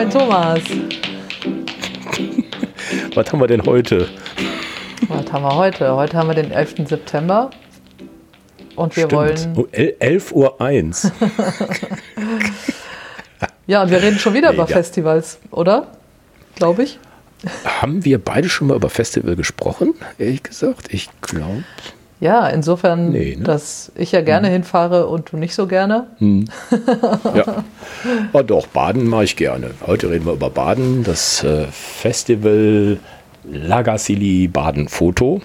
Moin Thomas. Was haben wir denn heute? Was haben wir heute? Heute haben wir den 11. September. Und wir Stimmt. wollen. Oh, el- 11 Uhr 1. Ja, wir reden schon wieder Mega. über Festivals, oder? Glaube ich. haben wir beide schon mal über Festival gesprochen? Ehrlich gesagt, ich glaube. Ja, insofern, Nee, ne? dass ich ja gerne hinfahre und du nicht so gerne. Ja. Aber doch, Baden mache ich gerne. Heute reden wir über Baden, das äh, Festival Lagassili Baden Foto.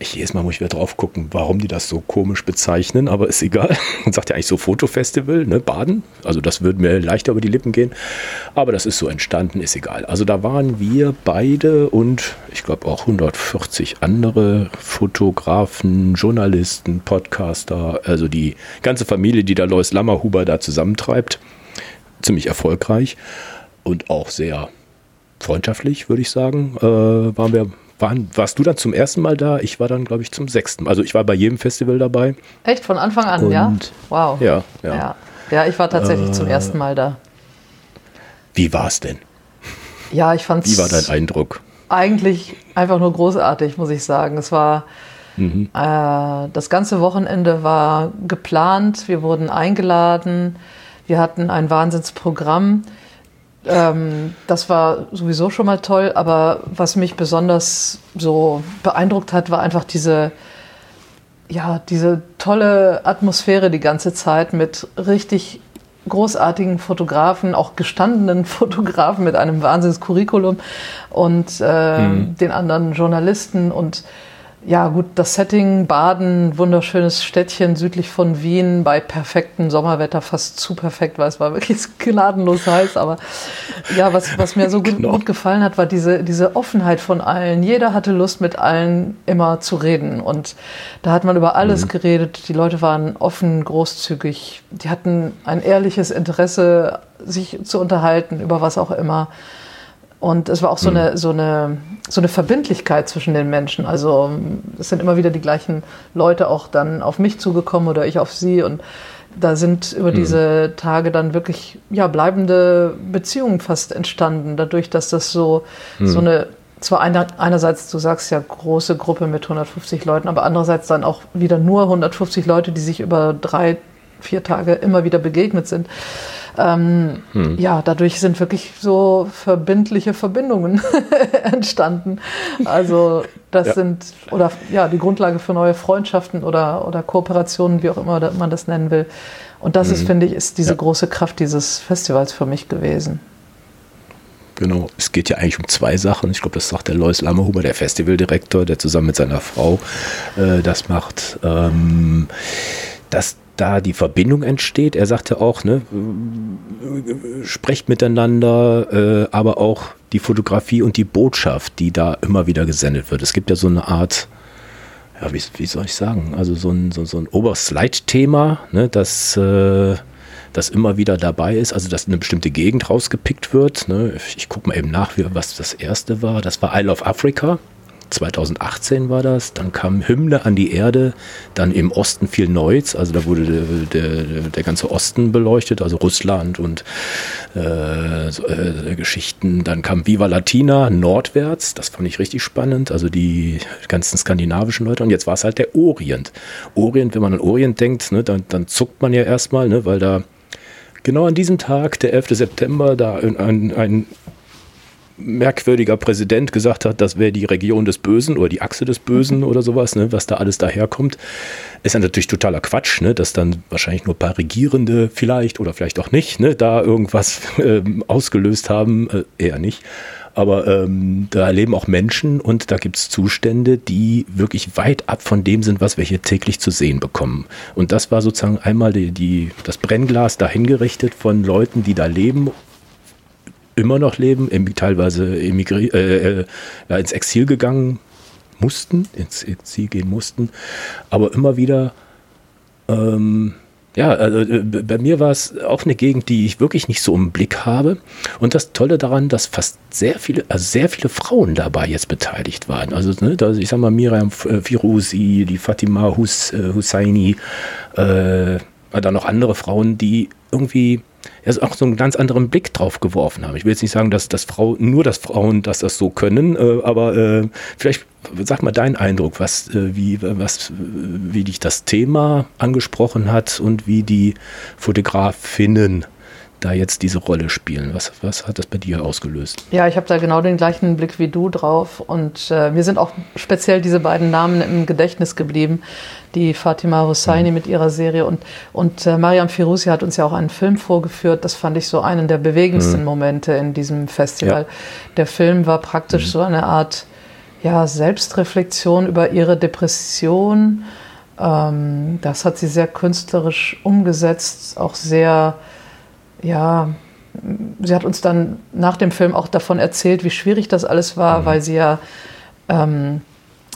Ich, jedes Mal muss ich wieder drauf gucken, warum die das so komisch bezeichnen, aber ist egal. Man sagt ja eigentlich so Fotofestival, ne, Baden. Also das würde mir leichter über die Lippen gehen. Aber das ist so entstanden, ist egal. Also da waren wir beide und ich glaube auch 140 andere Fotografen, Journalisten, Podcaster, also die ganze Familie, die da Lois Lammerhuber da zusammentreibt. Ziemlich erfolgreich und auch sehr freundschaftlich, würde ich sagen. Äh, waren wir, waren, warst du dann zum ersten Mal da? Ich war dann, glaube ich, zum sechsten. Also ich war bei jedem Festival dabei. Echt von Anfang an, ja? Und- Wow. Ja, ja. Äh. ja. Ja, ich war tatsächlich zum ersten Mal da. Wie war es denn? Ja, ich fand Wie war dein Eindruck? eigentlich einfach nur großartig, muss ich sagen. Es war Mhm. äh, das ganze Wochenende war geplant, wir wurden eingeladen, wir hatten ein Wahnsinnsprogramm. Ähm, das war sowieso schon mal toll, aber was mich besonders so beeindruckt hat, war einfach diese ja, diese tolle Atmosphäre die ganze Zeit mit richtig großartigen Fotografen, auch gestandenen Fotografen mit einem Wahnsinns-Curriculum und ähm, den anderen Journalisten und ja, gut, das Setting Baden, wunderschönes Städtchen südlich von Wien, bei perfektem Sommerwetter, fast zu perfekt, weil es war wirklich gnadenlos heiß. Aber ja, was, was mir so gut, Genau. gut gefallen hat, war diese, diese Offenheit von allen. Jeder hatte Lust, mit allen immer zu reden. Und da hat man über alles geredet. Die Leute waren offen, großzügig. Die hatten ein ehrliches Interesse, sich zu unterhalten, über was auch immer. Und es war auch so, eine, so, eine, so eine Verbindlichkeit zwischen den Menschen. Also es sind immer wieder die gleichen Leute auch dann auf mich zugekommen oder ich auf sie. Und da sind über diese Tage dann wirklich ja, bleibende Beziehungen fast entstanden, dadurch, dass das so, so eine, zwar einer, einerseits, du sagst ja, große Gruppe mit 150 Leuten, aber andererseits dann auch wieder nur 150 Leute, die sich über drei, vier Tage immer wieder begegnet sind. Ähm, Ja, dadurch sind wirklich so verbindliche Verbindungen entstanden. Also das Ja. sind, oder ja, die Grundlage für neue Freundschaften oder, oder Kooperationen, wie auch immer man das nennen will. Und das ist, finde ich, ist diese Ja. große Kraft dieses Festivals für mich gewesen. Genau, es geht ja eigentlich um zwei Sachen. Ich glaube, das sagt der Lois Lammerhuber, der Festivaldirektor, der zusammen mit seiner Frau äh, das macht. Ähm, dass da die Verbindung entsteht. Er sagte auch, ne, sprecht miteinander, äh, aber auch die Fotografie und die Botschaft, die da immer wieder gesendet wird. Es gibt ja so eine Art, ja, wie, wie soll ich sagen, also so ein, so, so ein Oberslide-Thema, ne, das, äh, das immer wieder dabei ist, also dass eine bestimmte Gegend rausgepickt wird. Ne. Ich gucke mal eben nach, wie, was das erste war. Das war Isle of Africa. 2018 war das, dann kam Hymne an die Erde, dann im Osten viel Neues, also da wurde der, der, der ganze Osten beleuchtet, also Russland und äh, so, äh, Geschichten. Dann kam Viva Latina nordwärts, das fand ich richtig spannend, also die ganzen skandinavischen Leute. Und jetzt war es halt der Orient. Orient, wenn man an Orient denkt, ne, dann, dann zuckt man ja erstmal, ne, weil da genau an diesem Tag, der 11. September, da ein, ein merkwürdiger Präsident gesagt hat, das wäre die Region des Bösen oder die Achse des Bösen oder sowas, ne, was da alles daherkommt, ist ja natürlich totaler Quatsch, ne, dass dann wahrscheinlich nur ein paar Regierende vielleicht oder vielleicht auch nicht, ne, da irgendwas ähm, ausgelöst haben, äh, eher nicht. Aber ähm, da leben auch Menschen und da gibt es Zustände, die wirklich weit ab von dem sind, was wir hier täglich zu sehen bekommen. Und das war sozusagen einmal die, die, das Brennglas dahingerichtet von Leuten, die da leben immer noch leben, teilweise emigri äh, äh, ja, ins Exil gegangen mussten, ins Exil gehen mussten, aber immer wieder, ähm, ja, also äh, bei mir war es auch eine Gegend, die ich wirklich nicht so im Blick habe. Und das Tolle daran, dass fast sehr viele, also sehr viele Frauen dabei jetzt beteiligt waren. Also, ne, da, ich sag mal, Miriam äh, Firouzi, die Fatima Hus, Husseini, äh, dann noch andere Frauen, die irgendwie ja, auch so einen ganz anderen Blick drauf geworfen haben. Ich will jetzt nicht sagen, dass, dass Frau, nur dass Frauen dass das so können, äh, aber äh, vielleicht sag mal deinen Eindruck, was, äh, wie, was, wie dich das Thema angesprochen hat und wie die Fotografinnen da jetzt diese Rolle spielen. Was, was hat das bei dir ausgelöst? Ja, ich habe da genau den gleichen Blick wie du drauf und äh, mir sind auch speziell diese beiden Namen im Gedächtnis geblieben, die Fatima Hosseini mhm. mit ihrer Serie und, und äh, Mariam Firouzi hat uns ja auch einen Film vorgeführt. Das fand ich so einen der bewegendsten mhm. Momente in diesem Festival. Ja. Der Film war praktisch mhm. so eine Art ja, Selbstreflexion über ihre Depression. Ähm, das hat sie sehr künstlerisch umgesetzt, auch sehr ja, sie hat uns dann nach dem Film auch davon erzählt, wie schwierig das alles war, mhm. weil sie ja ähm,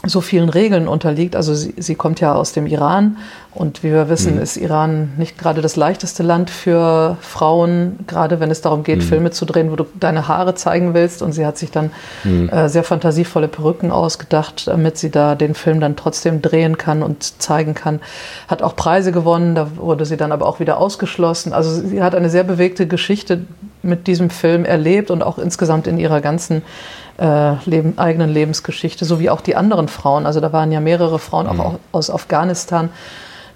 so vielen Regeln unterliegt. Also sie, sie kommt ja aus dem Iran und wie wir wissen, mhm. ist Iran nicht gerade das leichteste Land für Frauen, gerade wenn es darum geht, mhm. Filme zu drehen, wo du deine Haare zeigen willst. Und sie hat sich dann mhm. äh, sehr fantasievolle Perücken ausgedacht, damit sie da den Film dann trotzdem drehen kann und zeigen kann. Hat auch Preise gewonnen, da wurde sie dann aber auch wieder ausgeschlossen. Also sie hat eine sehr bewegte Geschichte mit diesem Film erlebt und auch insgesamt in ihrer ganzen äh, Leben, eigenen Lebensgeschichte, so wie auch die anderen Frauen. Also da waren ja mehrere Frauen mhm. auch aus Afghanistan,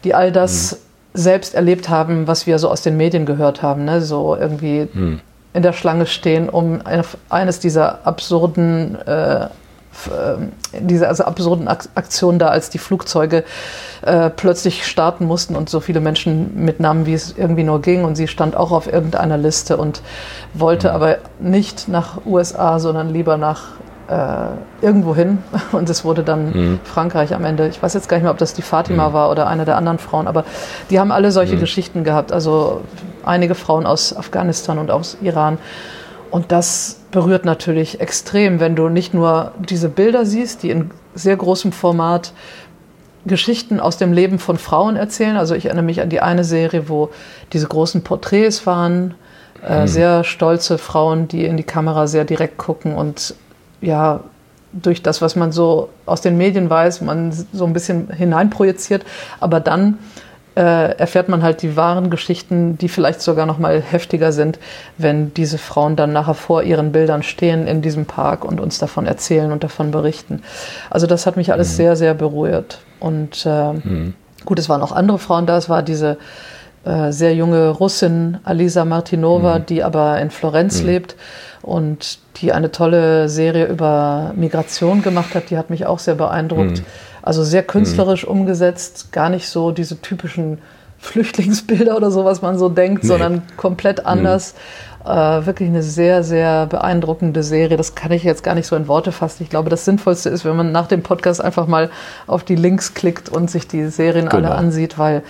die all das mhm. selbst erlebt haben, was wir so aus den Medien gehört haben. Ne? So irgendwie mhm. in der Schlange stehen, um eines dieser absurden äh, diese also absurden Aktionen da, als die Flugzeuge äh, plötzlich starten mussten und so viele Menschen mitnahmen, wie es irgendwie nur ging. Und sie stand auch auf irgendeiner Liste und wollte mhm. aber nicht nach USA, sondern lieber nach äh, irgendwo hin. Und es wurde dann mhm. Frankreich am Ende. Ich weiß jetzt gar nicht mehr, ob das die Fatima mhm. war oder eine der anderen Frauen, aber die haben alle solche mhm. Geschichten gehabt. Also einige Frauen aus Afghanistan und aus Iran. Und das berührt natürlich extrem, wenn du nicht nur diese Bilder siehst, die in sehr großem Format Geschichten aus dem Leben von Frauen erzählen. Also ich erinnere mich an die eine Serie, wo diese großen Porträts waren, äh, hm. sehr stolze Frauen, die in die Kamera sehr direkt gucken und ja, durch das, was man so aus den Medien weiß, man so ein bisschen hineinprojiziert, aber dann erfährt man halt die wahren Geschichten, die vielleicht sogar noch mal heftiger sind, wenn diese Frauen dann nachher vor ihren Bildern stehen in diesem Park und uns davon erzählen und davon berichten. Also das hat mich alles mhm. sehr, sehr berührt. Und äh, mhm. gut, es waren auch andere Frauen da. Es war diese äh, sehr junge Russin Alisa Martinova, mhm. die aber in Florenz mhm. lebt und die eine tolle Serie über Migration gemacht hat. Die hat mich auch sehr beeindruckt. Also sehr künstlerisch mhm. umgesetzt, gar nicht so diese typischen Flüchtlingsbilder oder so, was man so denkt, nee. sondern komplett anders. Mhm. Äh, wirklich eine sehr, sehr beeindruckende Serie. Das kann ich jetzt gar nicht so in Worte fassen. Ich glaube, das Sinnvollste ist, wenn man nach dem Podcast einfach mal auf die Links klickt und sich die Serien genau. alle ansieht, weil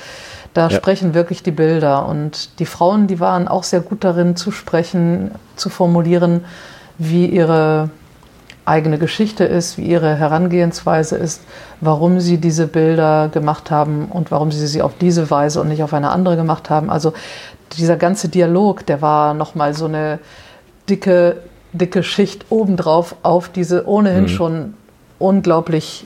da ja. sprechen wirklich die Bilder. Und die Frauen, die waren auch sehr gut darin zu sprechen, zu formulieren, wie ihre eigene Geschichte ist, wie ihre Herangehensweise ist, warum sie diese Bilder gemacht haben und warum sie sie auf diese Weise und nicht auf eine andere gemacht haben. Also dieser ganze Dialog, der war nochmal so eine dicke, dicke Schicht obendrauf auf diese ohnehin mhm. schon unglaublich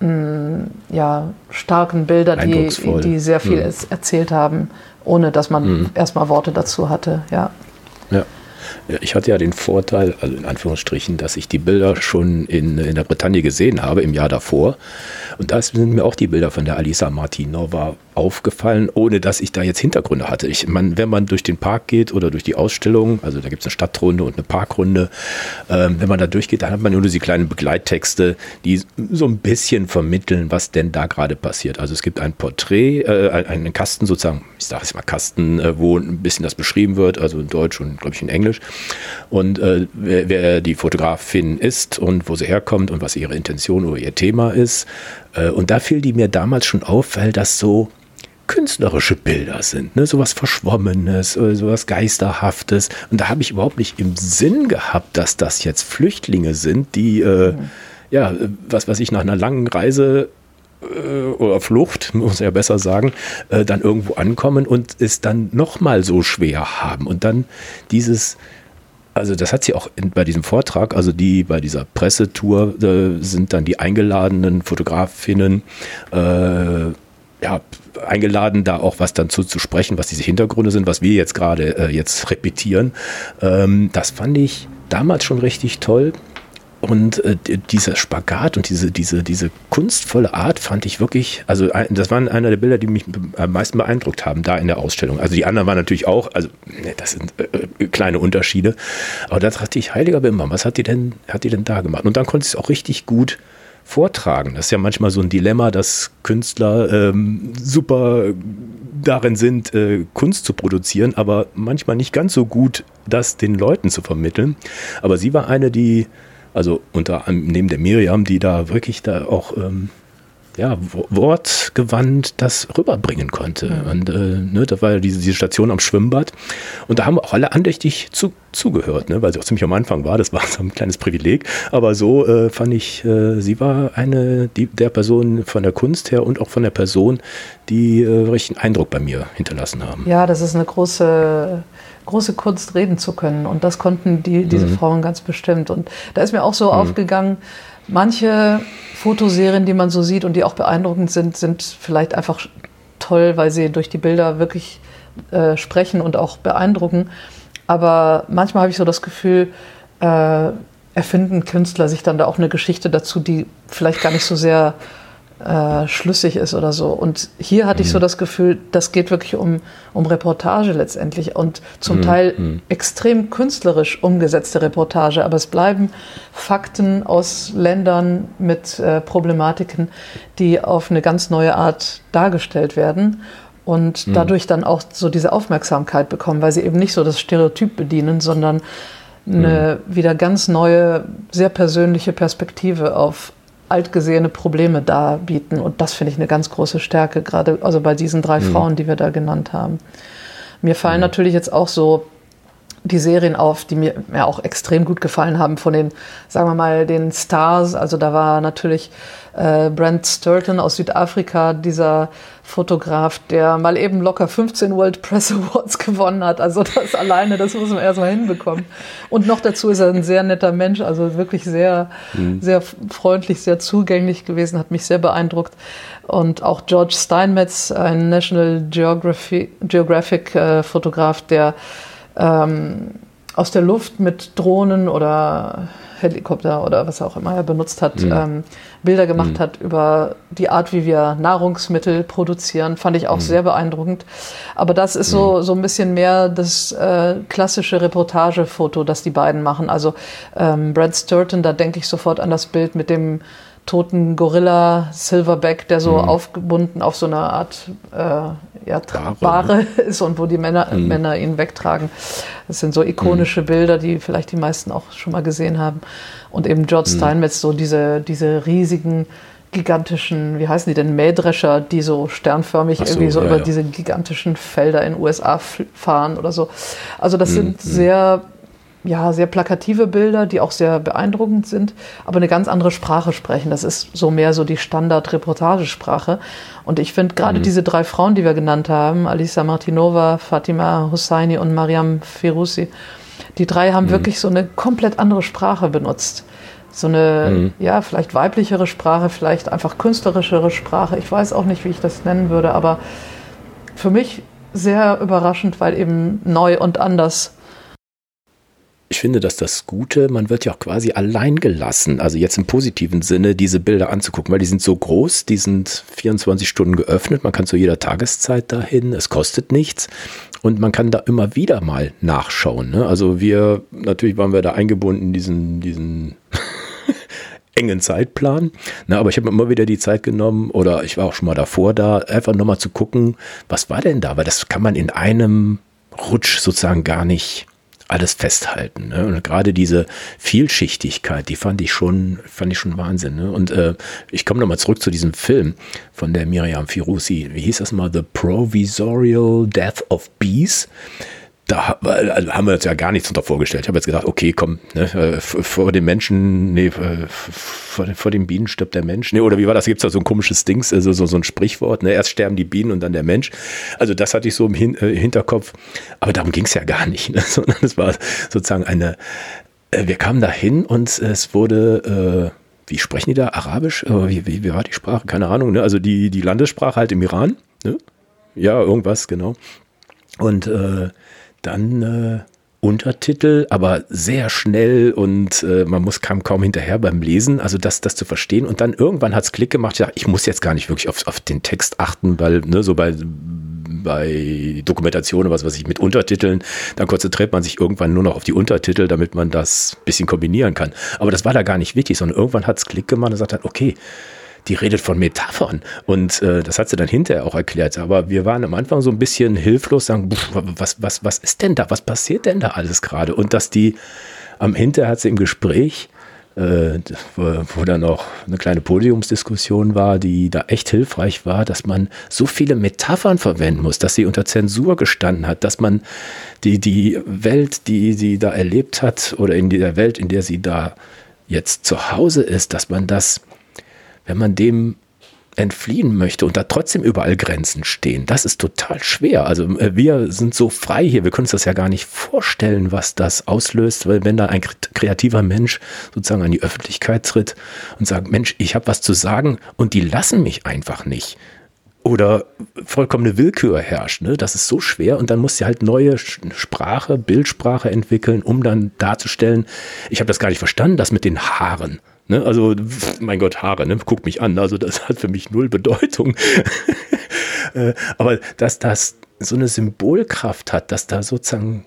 mh, mm, ja, starken Bilder, die, die sehr viel mhm. erzählt haben, ohne dass man mhm. erstmal Worte dazu hatte. Ja. Ich hatte ja den Vorteil, also in Anführungsstrichen, dass ich die Bilder schon in, in der Bretagne gesehen habe im Jahr davor. Und da sind mir auch die Bilder von der Alisa Martinova aufgefallen, ohne dass ich da jetzt Hintergründe hatte. Ich, man, wenn man durch den Park geht oder durch die Ausstellung, also da gibt es eine Stadtrunde und eine Parkrunde, ähm, wenn man da durchgeht, dann hat man nur diese kleinen Begleittexte, die so ein bisschen vermitteln, was denn da gerade passiert. Also es gibt ein Porträt, äh, einen Kasten sozusagen, ich sage es mal Kasten, äh, wo ein bisschen das beschrieben wird, also in Deutsch und glaube ich in Englisch. Und äh, wer, wer die Fotografin ist und wo sie herkommt und was ihre Intention oder ihr Thema ist. Äh, und da fiel die mir damals schon auf, weil das so künstlerische Bilder sind, ne? sowas Verschwommenes, oder sowas Geisterhaftes. Und da habe ich überhaupt nicht im Sinn gehabt, dass das jetzt Flüchtlinge sind, die, äh, mhm. ja, was weiß ich, nach einer langen Reise äh, oder Flucht, muss ja besser sagen, äh, dann irgendwo ankommen und es dann nochmal so schwer haben. Und dann dieses, also das hat sie auch in, bei diesem Vortrag, also die bei dieser Pressetour äh, sind dann die eingeladenen Fotografinnen, äh, ja, eingeladen, da auch was dann zu, zu sprechen, was diese Hintergründe sind, was wir jetzt gerade äh, jetzt repetieren. Ähm, das fand ich damals schon richtig toll. Und äh, dieser Spagat und diese, diese, diese kunstvolle Art fand ich wirklich, also das waren einer der Bilder, die mich am meisten beeindruckt haben, da in der Ausstellung. Also die anderen waren natürlich auch, also ne, das sind äh, äh, kleine Unterschiede. Aber da dachte ich, heiliger Bimbam, was hat die denn, hat die denn da gemacht? Und dann konnte ich es auch richtig gut vortragen. Das ist ja manchmal so ein Dilemma, dass Künstler ähm, super darin sind, äh, Kunst zu produzieren, aber manchmal nicht ganz so gut, das den Leuten zu vermitteln. Aber sie war eine, die also unter neben der Miriam, die da wirklich da auch ähm, ja, wortgewandt das rüberbringen konnte. Mhm. Und äh, ne, da war ja diese, diese Station am Schwimmbad. Und da haben auch alle andächtig zu, zugehört, ne, weil sie auch ziemlich am Anfang war. Das war so ein kleines Privileg. Aber so äh, fand ich, äh, sie war eine die, der Person von der Kunst her und auch von der Person, die äh, richtigen Eindruck bei mir hinterlassen haben. Ja, das ist eine große große Kunst reden zu können. Und das konnten die, diese mhm. Frauen ganz bestimmt. Und da ist mir auch so mhm. aufgegangen, manche Fotoserien, die man so sieht und die auch beeindruckend sind, sind vielleicht einfach toll, weil sie durch die Bilder wirklich äh, sprechen und auch beeindrucken. Aber manchmal habe ich so das Gefühl, äh, erfinden Künstler sich dann da auch eine Geschichte dazu, die vielleicht gar nicht so sehr äh, schlüssig ist oder so. Und hier hatte mhm. ich so mhm. das Gefühl, das geht wirklich um, um Reportage letztendlich und zum mhm. Teil mhm. extrem künstlerisch umgesetzte Reportage, aber es bleiben Fakten aus Ländern mit äh, Problematiken, die auf eine ganz neue Art dargestellt werden und mhm. dadurch dann auch so diese Aufmerksamkeit bekommen, weil sie eben nicht so das Stereotyp bedienen, sondern eine mhm. wieder ganz neue, sehr persönliche Perspektive auf altgesehene Probleme darbieten. Und das finde ich eine ganz große Stärke, gerade also bei diesen drei mhm. Frauen, die wir da genannt haben. Mir fallen mhm. natürlich jetzt auch so die Serien auf, die mir ja auch extrem gut gefallen haben von den, sagen wir mal, den Stars. Also da war natürlich äh, Brent Sturton aus Südafrika, dieser Fotograf, der mal eben locker 15 World Press Awards gewonnen hat. Also das alleine, das muss man erstmal hinbekommen. Und noch dazu ist er ein sehr netter Mensch, also wirklich sehr, mhm. sehr freundlich, sehr zugänglich gewesen, hat mich sehr beeindruckt. Und auch George Steinmetz, ein National Geography, Geographic äh, Fotograf, der ähm, aus der Luft mit Drohnen oder Helikopter oder was auch immer er benutzt hat, mhm. ähm, Bilder gemacht mhm. hat über die Art, wie wir Nahrungsmittel produzieren, fand ich auch mhm. sehr beeindruckend. Aber das ist so, mhm. so ein bisschen mehr das äh, klassische Reportagefoto, das die beiden machen. Also ähm, Brad Sturton, da denke ich sofort an das Bild mit dem toten Gorilla Silverback, der so mhm. aufgebunden auf so einer Art äh, ja, Bahre ne? ist und wo die Männer, mhm. Männer ihn wegtragen. Das sind so ikonische mhm. Bilder, die vielleicht die meisten auch schon mal gesehen haben. Und eben George mhm. Steinmetz, so diese, diese riesigen, gigantischen, wie heißen die denn, Mähdrescher, die so sternförmig so, irgendwie so ja, über ja. diese gigantischen Felder in den USA fahren oder so. Also das mhm. sind mhm. sehr ja, sehr plakative Bilder, die auch sehr beeindruckend sind, aber eine ganz andere Sprache sprechen. Das ist so mehr so die Standard-Reportagesprache. Und ich finde gerade mhm. diese drei Frauen, die wir genannt haben, Alisa Martinova, Fatima Husseini und Mariam Feruzi, die drei haben mhm. wirklich so eine komplett andere Sprache benutzt. So eine, mhm. ja, vielleicht weiblichere Sprache, vielleicht einfach künstlerischere Sprache. Ich weiß auch nicht, wie ich das nennen würde, aber für mich sehr überraschend, weil eben neu und anders ich finde, dass das Gute, man wird ja auch quasi allein gelassen, also jetzt im positiven Sinne, diese Bilder anzugucken, weil die sind so groß, die sind 24 Stunden geöffnet, man kann zu jeder Tageszeit dahin, es kostet nichts und man kann da immer wieder mal nachschauen. Ne? Also wir, natürlich waren wir da eingebunden in diesen, diesen engen Zeitplan. Na, aber ich habe mir immer wieder die Zeit genommen, oder ich war auch schon mal davor da, einfach nochmal zu gucken, was war denn da? Weil das kann man in einem Rutsch sozusagen gar nicht alles festhalten. Ne? Und gerade diese Vielschichtigkeit, die fand ich schon, fand ich schon Wahnsinn. Ne? Und äh, ich komme nochmal zurück zu diesem Film von der Miriam Firusi. Wie hieß das mal? The Provisorial Death of Bees da also haben wir uns ja gar nichts unter vorgestellt. Ich habe jetzt gedacht, okay, komm, ne, äh, vor dem Menschen, nee, äh, vor, vor dem Bienen stirbt der Mensch. Nee, oder wie war das? Gibt es da so ein komisches Dings, also so, so ein Sprichwort, ne? Erst sterben die Bienen und dann der Mensch. Also das hatte ich so im Hin äh, Hinterkopf. Aber darum ging es ja gar nicht, ne? sondern es war sozusagen eine, äh, wir kamen da hin und es wurde wie sprechen die da? Arabisch? Äh, wie, wie, wie, war die Sprache? Keine Ahnung. Ne? Also die, die Landessprache halt im Iran. Ne? Ja, irgendwas, genau. Und äh, dann äh, Untertitel, aber sehr schnell und äh, man muss kam kaum hinterher beim Lesen, also das, das zu verstehen. Und dann irgendwann hat es Klick gemacht, ja, ich muss jetzt gar nicht wirklich auf, auf den Text achten, weil ne, so bei, bei Dokumentationen, was weiß ich, mit Untertiteln, dann konzentriert man sich irgendwann nur noch auf die Untertitel, damit man das bisschen kombinieren kann. Aber das war da gar nicht wichtig, sondern irgendwann hat es Klick gemacht und sagt dann, okay, die redet von Metaphern. Und äh, das hat sie dann hinterher auch erklärt. Aber wir waren am Anfang so ein bisschen hilflos, sagen, was, was, was ist denn da? Was passiert denn da alles gerade? Und dass die am hinterher hat sie im Gespräch, äh, wo, wo dann noch eine kleine Podiumsdiskussion war, die da echt hilfreich war, dass man so viele Metaphern verwenden muss, dass sie unter Zensur gestanden hat, dass man die, die Welt, die sie da erlebt hat oder in der Welt, in der sie da jetzt zu Hause ist, dass man das wenn man dem entfliehen möchte und da trotzdem überall Grenzen stehen. Das ist total schwer. Also äh, wir sind so frei hier, wir können uns das ja gar nicht vorstellen, was das auslöst, weil wenn da ein kreativer Mensch sozusagen an die Öffentlichkeit tritt und sagt, Mensch, ich habe was zu sagen und die lassen mich einfach nicht. Oder vollkommene Willkür herrscht. Ne? Das ist so schwer und dann muss sie halt neue Sprache, Bildsprache entwickeln, um dann darzustellen, ich habe das gar nicht verstanden, das mit den Haaren. Ne? Also, mein Gott, Haare, ne? guckt mich an. Also, das hat für mich null Bedeutung. Äh, aber dass das so eine Symbolkraft hat, dass da sozusagen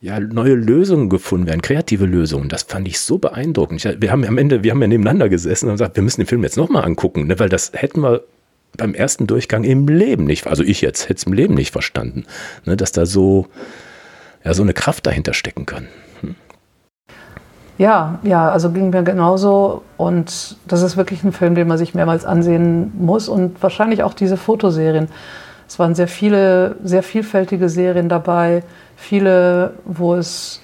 ja, neue Lösungen gefunden werden, kreative Lösungen. Das fand ich so beeindruckend. Wir haben am Ende, wir haben ja nebeneinander gesessen und gesagt, wir müssen den Film jetzt nochmal angucken, ne? weil das hätten wir beim ersten Durchgang im Leben nicht, also ich jetzt hätte es im Leben nicht verstanden, ne? dass da so, ja, so eine Kraft dahinter stecken kann. Ja, ja, also ging mir genauso. Und das ist wirklich ein Film, den man sich mehrmals ansehen muss. Und wahrscheinlich auch diese Fotoserien. Es waren sehr viele, sehr vielfältige Serien dabei. Viele, wo es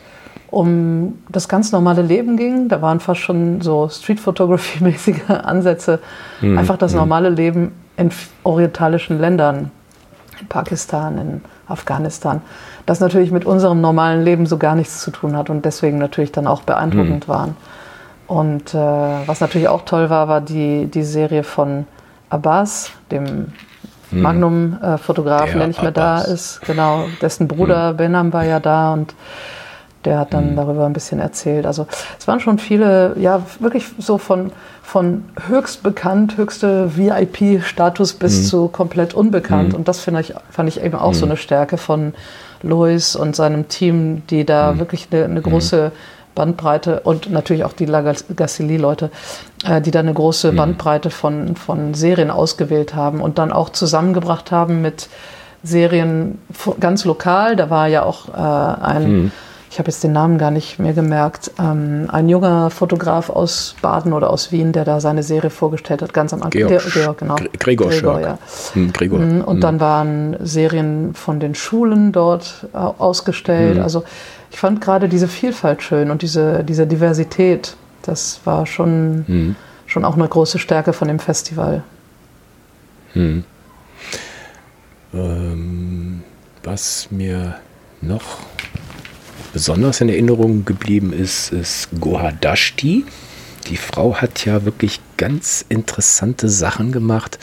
um das ganz normale Leben ging. Da waren fast schon so Street Photography-mäßige Ansätze. Mhm. Einfach das mhm. normale Leben in orientalischen Ländern. In Pakistan, in Afghanistan das natürlich mit unserem normalen Leben so gar nichts zu tun hat und deswegen natürlich dann auch beeindruckend mhm. waren. Und äh, was natürlich auch toll war, war die, die Serie von Abbas, dem mhm. Magnum-Fotografen, der nicht mehr Abbas. da ist. Genau, dessen Bruder mhm. Benham war ja da und der hat dann mhm. darüber ein bisschen erzählt. Also es waren schon viele, ja, wirklich so von, von höchst bekannt, höchste VIP-Status bis mhm. zu komplett unbekannt. Mhm. Und das finde ich, fand ich eben auch so mhm. eine Stärke von Lois und seinem Team, die da mhm. wirklich eine, eine große mhm. Bandbreite und natürlich auch die Lagassili-Leute, äh, die da eine große. Bandbreite von, von Serien ausgewählt haben und dann auch zusammengebracht haben mit Serien ganz lokal. Da war ja auch äh, ein ich habe jetzt den Namen gar nicht mehr gemerkt, ähm, ein junger Fotograf aus Baden oder aus Wien, der da seine Serie vorgestellt hat, ganz am Anfang. Georg, Georg genau. Gregor, Gregor ja. Hm, Gregor. Mhm, und hm. dann waren Serien von den Schulen dort äh, ausgestellt. Hm. Also ich fand gerade diese Vielfalt schön und diese, diese Diversität, das war schon, hm. schon auch eine große Stärke von dem Festival. Hm. Ähm, was mir noch besonders in Erinnerung geblieben ist, ist Gohadashti. Die Frau hat ja wirklich ganz interessante Sachen gemacht,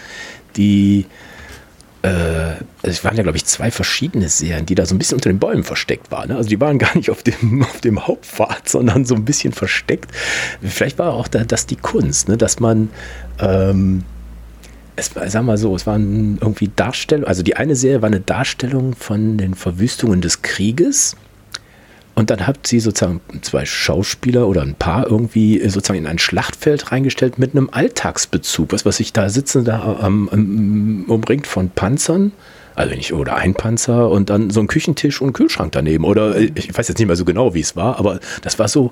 die äh, es waren ja, glaube ich, zwei verschiedene Serien, die da so ein bisschen unter den Bäumen versteckt waren. Ne? Also die waren gar nicht auf dem, auf dem Hauptpfad, sondern so ein bisschen versteckt. Vielleicht war auch da, das die Kunst, ne? dass man, ähm, es sag mal so, es waren irgendwie Darstellungen, also die eine Serie war eine Darstellung von den Verwüstungen des Krieges und dann hat sie sozusagen zwei Schauspieler oder ein Paar irgendwie sozusagen in ein Schlachtfeld reingestellt mit einem Alltagsbezug. Was, was ich da sitzen, da ähm, umringt von Panzern. Also nicht, oder ein Panzer und dann so ein Küchentisch und Kühlschrank daneben. Oder ich weiß jetzt nicht mehr so genau, wie es war, aber das war so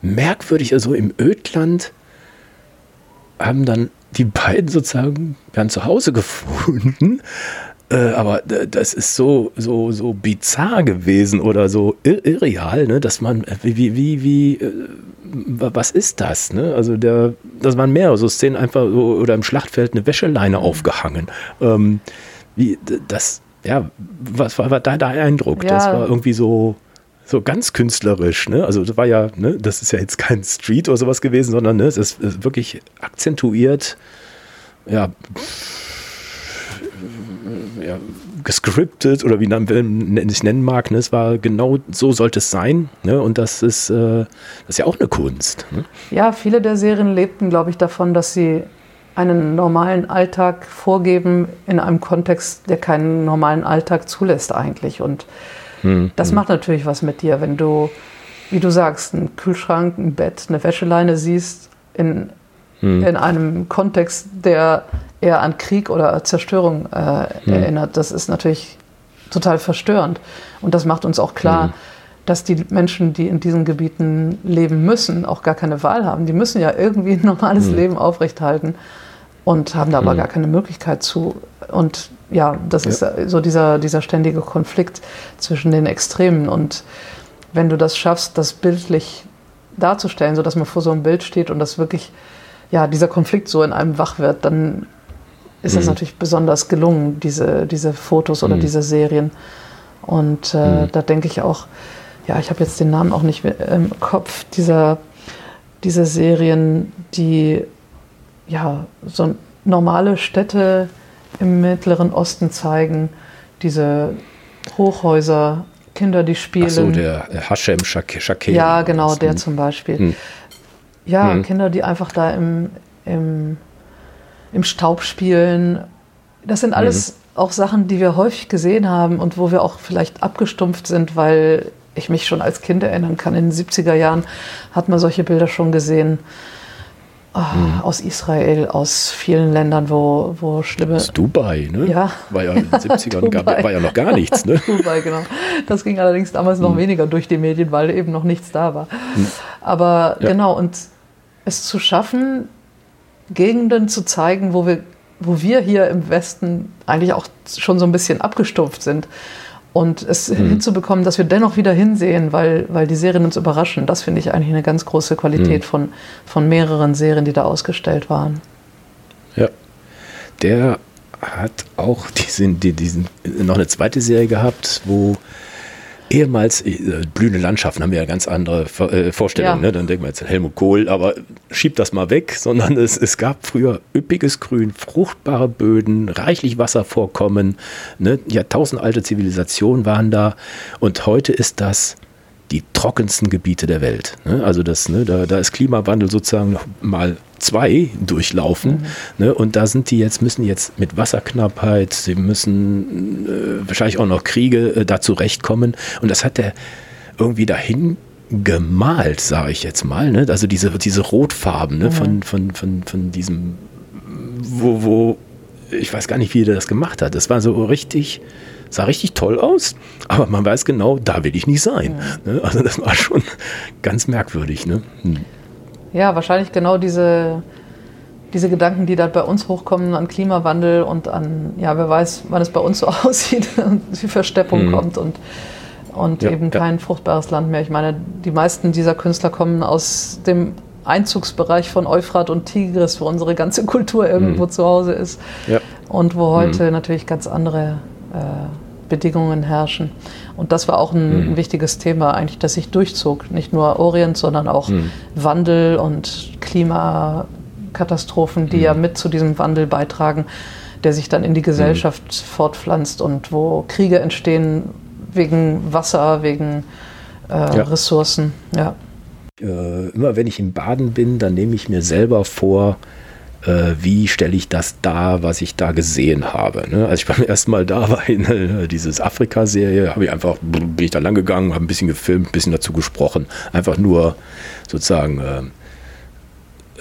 merkwürdig. Also im Ödland haben dann die beiden sozusagen werden zu Hause gefunden äh, aber das ist so, so, so bizarr gewesen oder so irreal, ne, dass man, äh, wie, wie, wie, wie äh, was ist das? Ne? Also der, das waren mehrere so Szenen einfach so, oder im Schlachtfeld eine Wäscheleine aufgehangen. Ähm, wie, das, ja, was war, war dein Eindruck? Ja. Das war irgendwie so so ganz künstlerisch, ne? Also das war ja, ne, das ist ja jetzt kein Street oder sowas gewesen, sondern ne, es ist wirklich akzentuiert, ja, ja, gescriptet oder wie man es nennen mag. Ne? Es war genau so sollte es sein. Ne? Und das ist, äh, das ist ja auch eine Kunst. Ne? Ja, viele der Serien lebten, glaube ich, davon, dass sie einen normalen Alltag vorgeben in einem Kontext, der keinen normalen Alltag zulässt eigentlich. Und hm, das hm. macht natürlich was mit dir, wenn du, wie du sagst, einen Kühlschrank, ein Bett, eine Wäscheleine siehst in, hm. in einem Kontext, der eher an Krieg oder Zerstörung äh, hm. erinnert. Das ist natürlich total verstörend. Und das macht uns auch klar, hm. dass die Menschen, die in diesen Gebieten leben müssen, auch gar keine Wahl haben. Die müssen ja irgendwie ein normales hm. Leben aufrechthalten und haben da aber hm. gar keine Möglichkeit zu. Und ja, das ja. ist so dieser, dieser ständige Konflikt zwischen den Extremen. Und wenn du das schaffst, das bildlich darzustellen, sodass man vor so einem Bild steht und das wirklich, ja, dieser Konflikt so in einem wach wird, dann ist das mhm. natürlich besonders gelungen, diese, diese Fotos oder mhm. diese Serien. Und äh, mhm. da denke ich auch, ja, ich habe jetzt den Namen auch nicht im Kopf, dieser, diese Serien, die ja so normale Städte im Mittleren Osten zeigen, diese Hochhäuser, Kinder, die spielen. Ach so, der Hashem Shakir. Ja, genau, der zum Beispiel. Ja, hm. Kinder, die einfach da im, im im Staub spielen. Das sind alles mhm. auch Sachen, die wir häufig gesehen haben und wo wir auch vielleicht abgestumpft sind, weil ich mich schon als Kind erinnern kann. In den 70er Jahren hat man solche Bilder schon gesehen. Oh, mhm. Aus Israel, aus vielen Ländern, wo, wo schlimme. Aus Dubai, ne? Ja. War ja in den 70ern gab, war ja noch gar nichts, ne? Dubai, genau. Das ging allerdings damals noch mhm. weniger durch die Medien, weil eben noch nichts da war. Mhm. Aber ja. genau, und es zu schaffen, Gegenden zu zeigen, wo wir, wo wir hier im Westen eigentlich auch schon so ein bisschen abgestumpft sind. Und es mhm. hinzubekommen, dass wir dennoch wieder hinsehen, weil, weil die Serien uns überraschen. Das finde ich eigentlich eine ganz große Qualität mhm. von, von mehreren Serien, die da ausgestellt waren. Ja. Der hat auch diesen, diesen, noch eine zweite Serie gehabt, wo ehemals äh, blühende Landschaften haben wir ja ganz andere äh, Vorstellungen. Ja. Ne? Dann denkt man jetzt Helmut Kohl, aber schiebt das mal weg, sondern es, es gab früher üppiges Grün, fruchtbare Böden, reichlich Wasservorkommen, ne? jahrtausendalte Zivilisationen waren da und heute ist das die trockensten Gebiete der Welt. Ne? Also das, ne, da, da ist Klimawandel sozusagen mal zwei durchlaufen. Mhm. Ne? Und da sind die jetzt, müssen jetzt mit Wasserknappheit, sie müssen äh, wahrscheinlich auch noch Kriege äh, da zurechtkommen. Und das hat der irgendwie dahin gemalt, sage ich jetzt mal. Ne? Also diese, diese Rotfarben ne? Mhm. von, von, von, von diesem, wo, wo, ich weiß gar nicht, wie der das gemacht hat. Das war so richtig sah richtig toll aus, aber man weiß genau, da will ich nicht sein. Ja. Ne? Also das war schon ganz merkwürdig. Ne? Hm. Ja, wahrscheinlich genau diese, diese Gedanken, die da bei uns hochkommen an Klimawandel und an, ja, wer weiß, wann es bei uns so aussieht, wie Versteppung mhm. kommt und, und ja, eben kein ja. fruchtbares Land mehr. Ich meine, die meisten dieser Künstler kommen aus dem Einzugsbereich von Euphrat und Tigris, wo unsere ganze Kultur irgendwo mhm. zu Hause ist. Ja. Und wo heute mhm. natürlich ganz andere Bedingungen herrschen. Und das war auch ein, mhm. wichtiges Thema eigentlich, das sich durchzog. Nicht nur Orient, sondern auch mhm. Wandel und Klimakatastrophen, die mhm. ja mit zu diesem Wandel beitragen, der sich dann in die Gesellschaft mhm. fortpflanzt und wo Kriege entstehen wegen Wasser, wegen äh, ja. Ressourcen. Ja. Äh, immer wenn ich im Baden bin, dann nehme ich mir selber vor, äh, wie stelle ich das dar, was ich da gesehen habe. Ne? Als ich beim ersten Mal da war in äh, dieses Afrika-Serie, habe ich einfach, bin ich da lang gegangen, habe ein bisschen gefilmt, ein bisschen dazu gesprochen. Einfach nur sozusagen äh,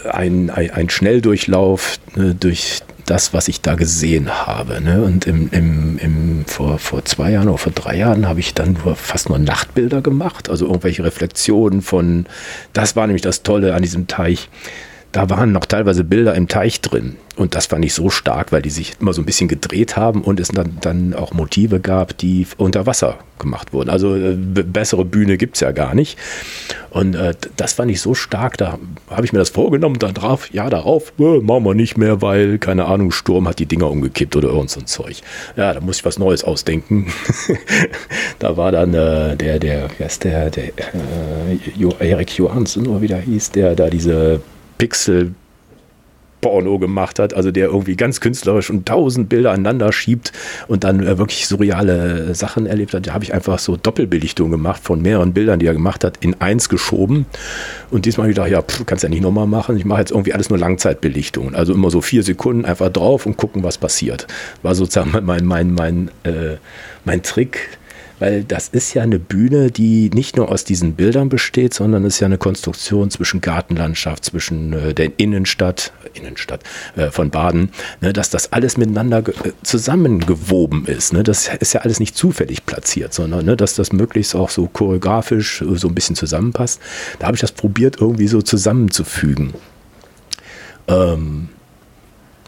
ein, ein, ein, Schnelldurchlauf ne, durch das, was ich da gesehen habe. Ne? Und im, im, im, vor, vor zwei Jahren oder vor drei Jahren habe ich dann nur fast nur Nachtbilder gemacht, also irgendwelche Reflexionen von, das war nämlich das Tolle an diesem Teich da waren noch teilweise Bilder im Teich drin. Und das fand ich so stark, weil die sich immer so ein bisschen gedreht haben und es dann, dann auch Motive gab, die unter Wasser gemacht wurden. Also äh, bessere Bühne gibt es ja gar nicht. Und äh, das fand ich so stark, da habe ich mir das vorgenommen, dann drauf, ja, darauf, äh, machen wir nicht mehr, weil, keine Ahnung, Sturm hat die Dinger umgekippt oder irgend so ein Zeug. Ja, da muss ich was Neues ausdenken. Da war dann äh, der, der, wer ist der, der äh, Erik Johansson oder wie der hieß, der da diese Pixel Porno gemacht hat, also der irgendwie ganz künstlerisch und tausend Bilder aneinander schiebt und dann äh, wirklich surreale Sachen erlebt hat. Da habe ich einfach so Doppelbelichtung gemacht von mehreren Bildern, die er gemacht hat, in eins geschoben. Und diesmal wieder, ja, pff, kannst ja nicht nochmal machen. Ich mache jetzt irgendwie alles nur Langzeitbelichtungen. Also immer so vier Sekunden einfach drauf und gucken, was passiert. War sozusagen mein, mein, mein, äh, mein Trick weil das ist ja eine Bühne, die nicht nur aus diesen Bildern besteht, sondern ist ja eine Konstruktion zwischen Gartenlandschaft, zwischen äh, der Innenstadt, Innenstadt äh, von Baden, ne, dass das alles miteinander äh, zusammengewoben ist. Ne? Das ist ja alles nicht zufällig platziert, sondern ne, dass das möglichst auch so choreografisch äh, so ein bisschen zusammenpasst. Da habe ich das probiert, irgendwie so zusammenzufügen. Ähm,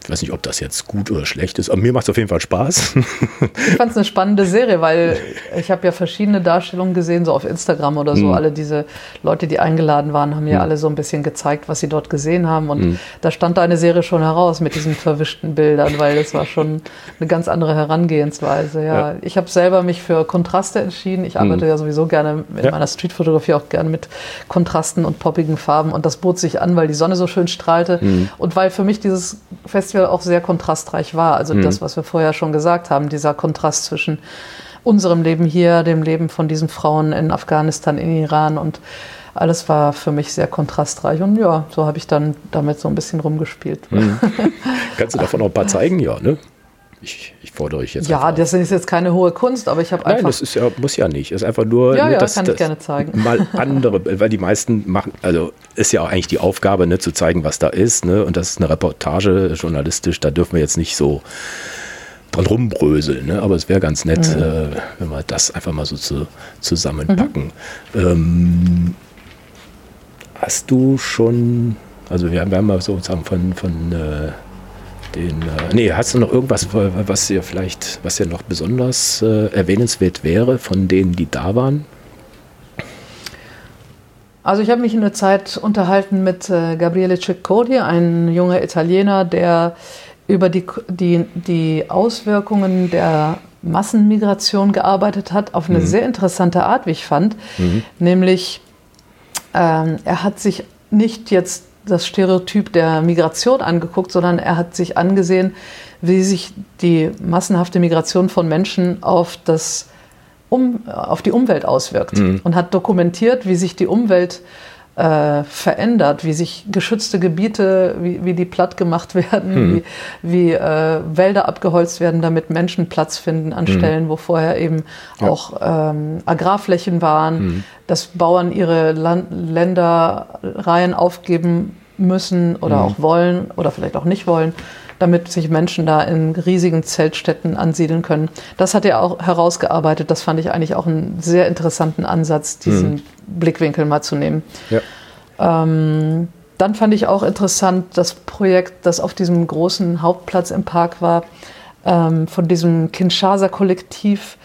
ich weiß nicht, ob das jetzt gut oder schlecht ist, aber mir macht es auf jeden Fall Spaß. ich fand es eine spannende Serie, weil ich habe ja verschiedene Darstellungen gesehen, so auf Instagram oder so. Mhm. Alle diese Leute, die eingeladen waren, haben mir mhm. alle so ein bisschen gezeigt, was sie dort gesehen haben. Und mhm. da stand deine Serie schon heraus mit diesen verwischten Bildern, weil das war schon eine ganz andere Herangehensweise. Ja, ja. ich habe selber mich für Kontraste entschieden. Ich arbeite mhm. ja sowieso gerne in ja. meiner Streetfotografie auch gerne mit Kontrasten und poppigen Farben. Und das bot sich an, weil die Sonne so schön strahlte mhm. und weil für mich dieses Festival Festival auch sehr kontrastreich war. Also mhm. das, was wir vorher schon gesagt haben, dieser Kontrast zwischen unserem Leben hier, dem Leben von diesen Frauen in Afghanistan, in Iran und alles war für mich sehr kontrastreich. Und ja, so habe ich dann damit so ein bisschen rumgespielt. Mhm. Kannst du davon noch ein paar zeigen? Ja, ne? Ich, ich, fordere euch jetzt. Ja, das ist jetzt keine hohe Kunst, aber ich habe einfach. Nein, das ist ja, muss ja nicht. Es ist einfach nur. Ja, ne, ja, das, kann ich gerne zeigen. Mal andere, weil die meisten machen, also ist ja auch eigentlich die Aufgabe, ne, zu zeigen, was da ist. Ne, und das ist eine Reportage, journalistisch, da dürfen wir jetzt nicht so dran rumbröseln. Ne? Aber es wäre ganz nett, mhm. äh, wenn wir das einfach mal so zu, zusammenpacken. Mhm. Ähm, hast du schon, also wir, wir haben mal sozusagen von, von äh, den, äh, nee, hast du noch irgendwas, was dir vielleicht, was dir noch besonders äh, erwähnenswert wäre von denen, die da waren? Also ich habe mich in der Zeit unterhalten mit äh, Gabriele Ceccodi, ein junger Italiener, der über die, die, die Auswirkungen der Massenmigration gearbeitet hat, auf eine mhm. sehr interessante Art, wie ich fand. Mhm. Nämlich, ähm, er hat sich nicht jetzt das Stereotyp der Migration angeguckt, sondern er hat sich angesehen, wie sich die massenhafte Migration von Menschen auf, das um, auf die Umwelt auswirkt mhm. und hat dokumentiert, wie sich die Umwelt äh, verändert, wie sich geschützte Gebiete, wie, wie die platt gemacht werden, mhm. wie, wie äh, Wälder abgeholzt werden, damit Menschen Platz finden an mhm. Stellen, wo vorher eben ja. auch ähm, Agrarflächen waren, mhm. dass Bauern ihre Land Ländereien aufgeben müssen oder mhm. auch wollen oder vielleicht auch nicht wollen, damit sich Menschen da in riesigen Zeltstätten ansiedeln können. Das hat er auch herausgearbeitet. Das fand ich eigentlich auch einen sehr interessanten Ansatz, diesen mhm. Blickwinkel mal zu nehmen. Ja. Ähm, dann fand ich auch interessant das Projekt, das auf diesem großen Hauptplatz im Park war, ähm, von diesem Kinshasa-Kollektiv.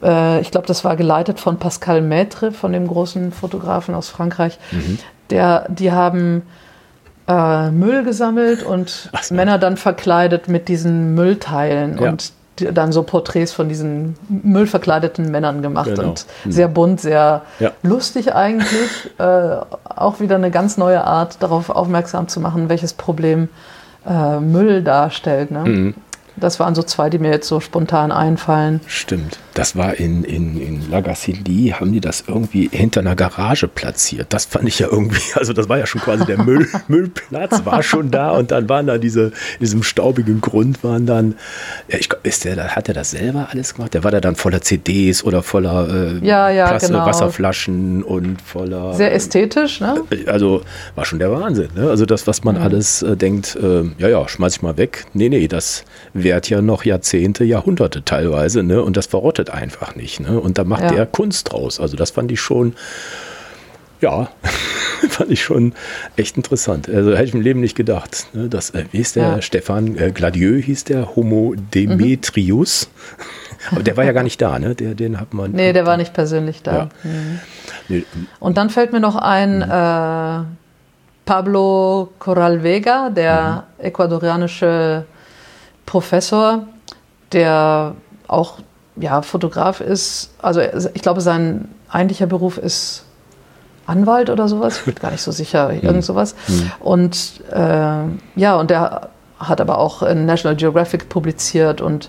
Äh, ich glaube, das war geleitet von Pascal Maître, von dem großen Fotografen aus Frankreich. Mhm. Der, die haben äh, Müll gesammelt und so. Männer dann verkleidet mit diesen Müllteilen ja. und dann so Porträts von diesen müllverkleideten Männern gemacht genau. und mhm. sehr bunt, sehr ja. lustig eigentlich. äh, auch wieder eine ganz neue Art, darauf aufmerksam zu machen, welches Problem äh, Müll darstellt. Ne? Mhm. Das waren so zwei, die mir jetzt so spontan einfallen. Stimmt. Das war in, in, in La Gacilly, haben die das irgendwie hinter einer Garage platziert. Das fand ich ja irgendwie, also das war ja schon quasi der Müll, Müllplatz, war schon da und dann waren da diese, in diesem staubigen Grund waren dann, ja, ich, ist der, hat er das selber alles gemacht? Der war da dann voller CDs oder voller äh, ja, ja, Klasse, genau. Wasserflaschen und voller. Sehr ästhetisch, ne? Äh, also war schon der Wahnsinn, ne? Also das, was man mhm. alles äh, denkt, äh, ja, ja, schmeiß ich mal weg. Nee, nee, das währt ja noch Jahrzehnte, Jahrhunderte teilweise, ne? Und das verrottet arbeitet einfach nicht. Ne? Und da macht ja. der Kunst draus. Also das fand ich schon, ja, fand ich schon echt interessant. Also hätte ich im Leben nicht gedacht. Ne? Das, äh, wie ist der? Ja. Stefan äh, Gladieux hieß der, Homo Demetrius. Mhm. Aber der war ja gar nicht da, ne? Der, den hat man. Nee, der war nicht persönlich da. Ja. Mhm. Nee. Und dann fällt mir noch ein mhm. äh, Pablo Corral Vega, der mhm. ecuadorianische Professor, der auch ja, Fotograf ist, also ich glaube, sein eigentlicher Beruf ist Anwalt oder sowas, ich bin gar nicht so sicher, hm. irgend sowas. Mhm. Und äh, ja, und der hat aber auch in National Geographic publiziert und,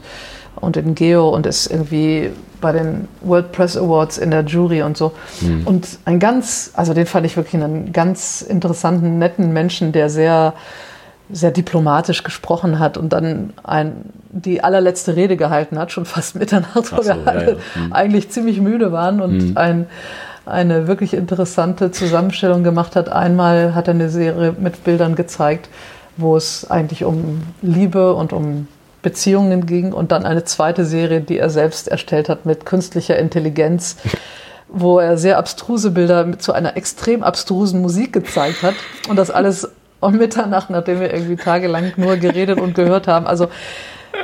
und in Geo und ist irgendwie bei den World Press Awards in der Jury und so. Mhm. Und ein ganz, also den fand ich wirklich einen ganz interessanten, netten Menschen, der sehr, sehr diplomatisch gesprochen hat und dann ein, die allerletzte Rede gehalten hat, schon fast Mitternacht, wo so, wir alle ja, ja. Mhm. eigentlich ziemlich müde waren und mhm. ein eine wirklich interessante Zusammenstellung gemacht hat. Einmal hat er eine Serie mit Bildern gezeigt, wo es eigentlich um Liebe und um Beziehungen ging und dann eine zweite Serie, die er selbst erstellt hat mit künstlicher Intelligenz, wo er sehr abstruse Bilder mit zu einer extrem abstrusen Musik gezeigt hat und das alles um Mitternacht, nachdem wir irgendwie tagelang nur geredet und gehört haben. Also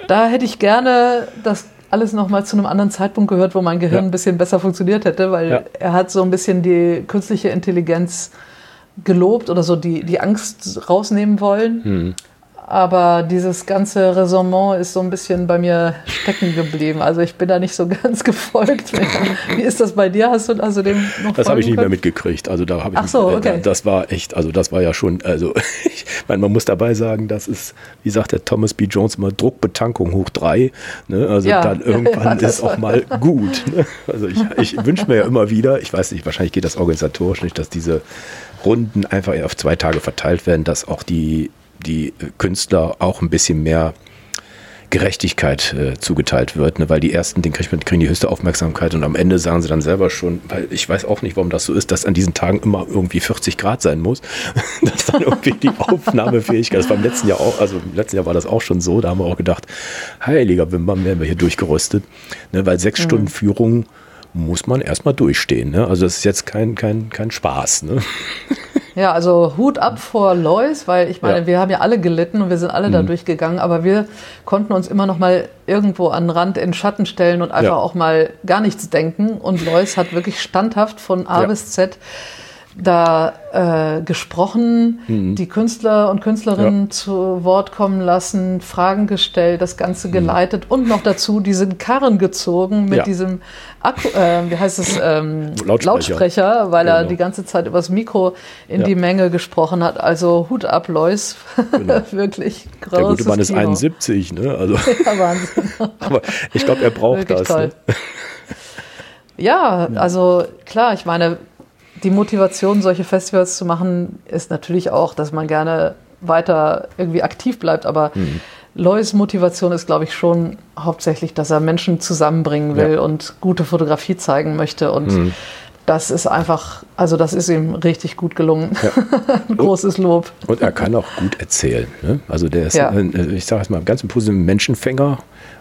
da hätte ich gerne das alles nochmal zu einem anderen Zeitpunkt gehört, wo mein Gehirn ja. ein bisschen besser funktioniert hätte, weil ja. er hat so ein bisschen die künstliche Intelligenz gelobt oder so die, die Angst rausnehmen wollen. Mhm aber dieses ganze Raisonnement ist so ein bisschen bei mir stecken geblieben. Also ich bin da nicht so ganz gefolgt. Mehr. Wie ist das bei dir? Hast du also dem noch Das habe ich nicht mehr mitgekriegt. Also da habe ich Ach so, okay. das war echt, also das war ja schon, also ich meine, man muss dabei sagen, das ist, wie sagt der Thomas B. Jones immer, Druckbetankung hoch drei. Ne? Also ja, dann irgendwann ja, ist auch mal gut. Ne? Also ich, ich wünsche mir ja immer wieder, ich weiß nicht, wahrscheinlich geht das organisatorisch nicht, dass diese Runden einfach auf zwei Tage verteilt werden, dass auch die die Künstler auch ein bisschen mehr Gerechtigkeit äh, zugeteilt wird, ne? weil die ersten, den kriegt man, kriegen die höchste Aufmerksamkeit und am Ende sagen sie dann selber schon, weil ich weiß auch nicht, warum das so ist, dass an diesen Tagen immer irgendwie 40 Grad sein muss, dass dann irgendwie die Aufnahmefähigkeit, das war im letzten Jahr auch, also im letzten Jahr war das auch schon so, da haben wir auch gedacht, heiliger Wimbam, werden wir hier durchgerüstet, ne? weil sechs mhm. Stunden Führung muss man erstmal durchstehen. Ne? Also das ist jetzt kein, kein, kein Spaß. Ne? Ja, also Hut ab vor Lois, weil ich meine, ja. wir haben ja alle gelitten und wir sind alle mhm. da durchgegangen, aber wir konnten uns immer noch mal irgendwo an den Rand in Schatten stellen und einfach ja. auch mal gar nichts denken. Und Lois hat wirklich standhaft von A bis Z da äh, gesprochen, mhm. die Künstler und Künstlerinnen ja. zu Wort kommen lassen, Fragen gestellt, das Ganze mhm. geleitet mhm. und noch dazu diesen Karren gezogen mit ja. diesem Akku, äh, wie heißt es, ähm, Lautsprecher. Lautsprecher. weil genau. er die ganze Zeit übers Mikro in ja. die Menge gesprochen hat. Also Hut ab, Lois. Genau. Wirklich großes Der gute Mann ist Kino. 71, ne? Also. Ja, Wahnsinn. Aber ich glaube, er braucht Wirklich das. Ne? Ja, also klar, ich meine, die Motivation, solche Festivals zu machen, ist natürlich auch, dass man gerne weiter irgendwie aktiv bleibt. Aber mhm. Lois Motivation ist, glaube ich, schon hauptsächlich, dass er Menschen zusammenbringen will ja. und gute Fotografie zeigen möchte. Und mhm. das ist einfach, also das ist ihm richtig gut gelungen. Ja. Großes Lob. Und er kann auch gut erzählen. Ne? Also der ist, ja. ich sage es mal, ganz ein positiver Menschenfänger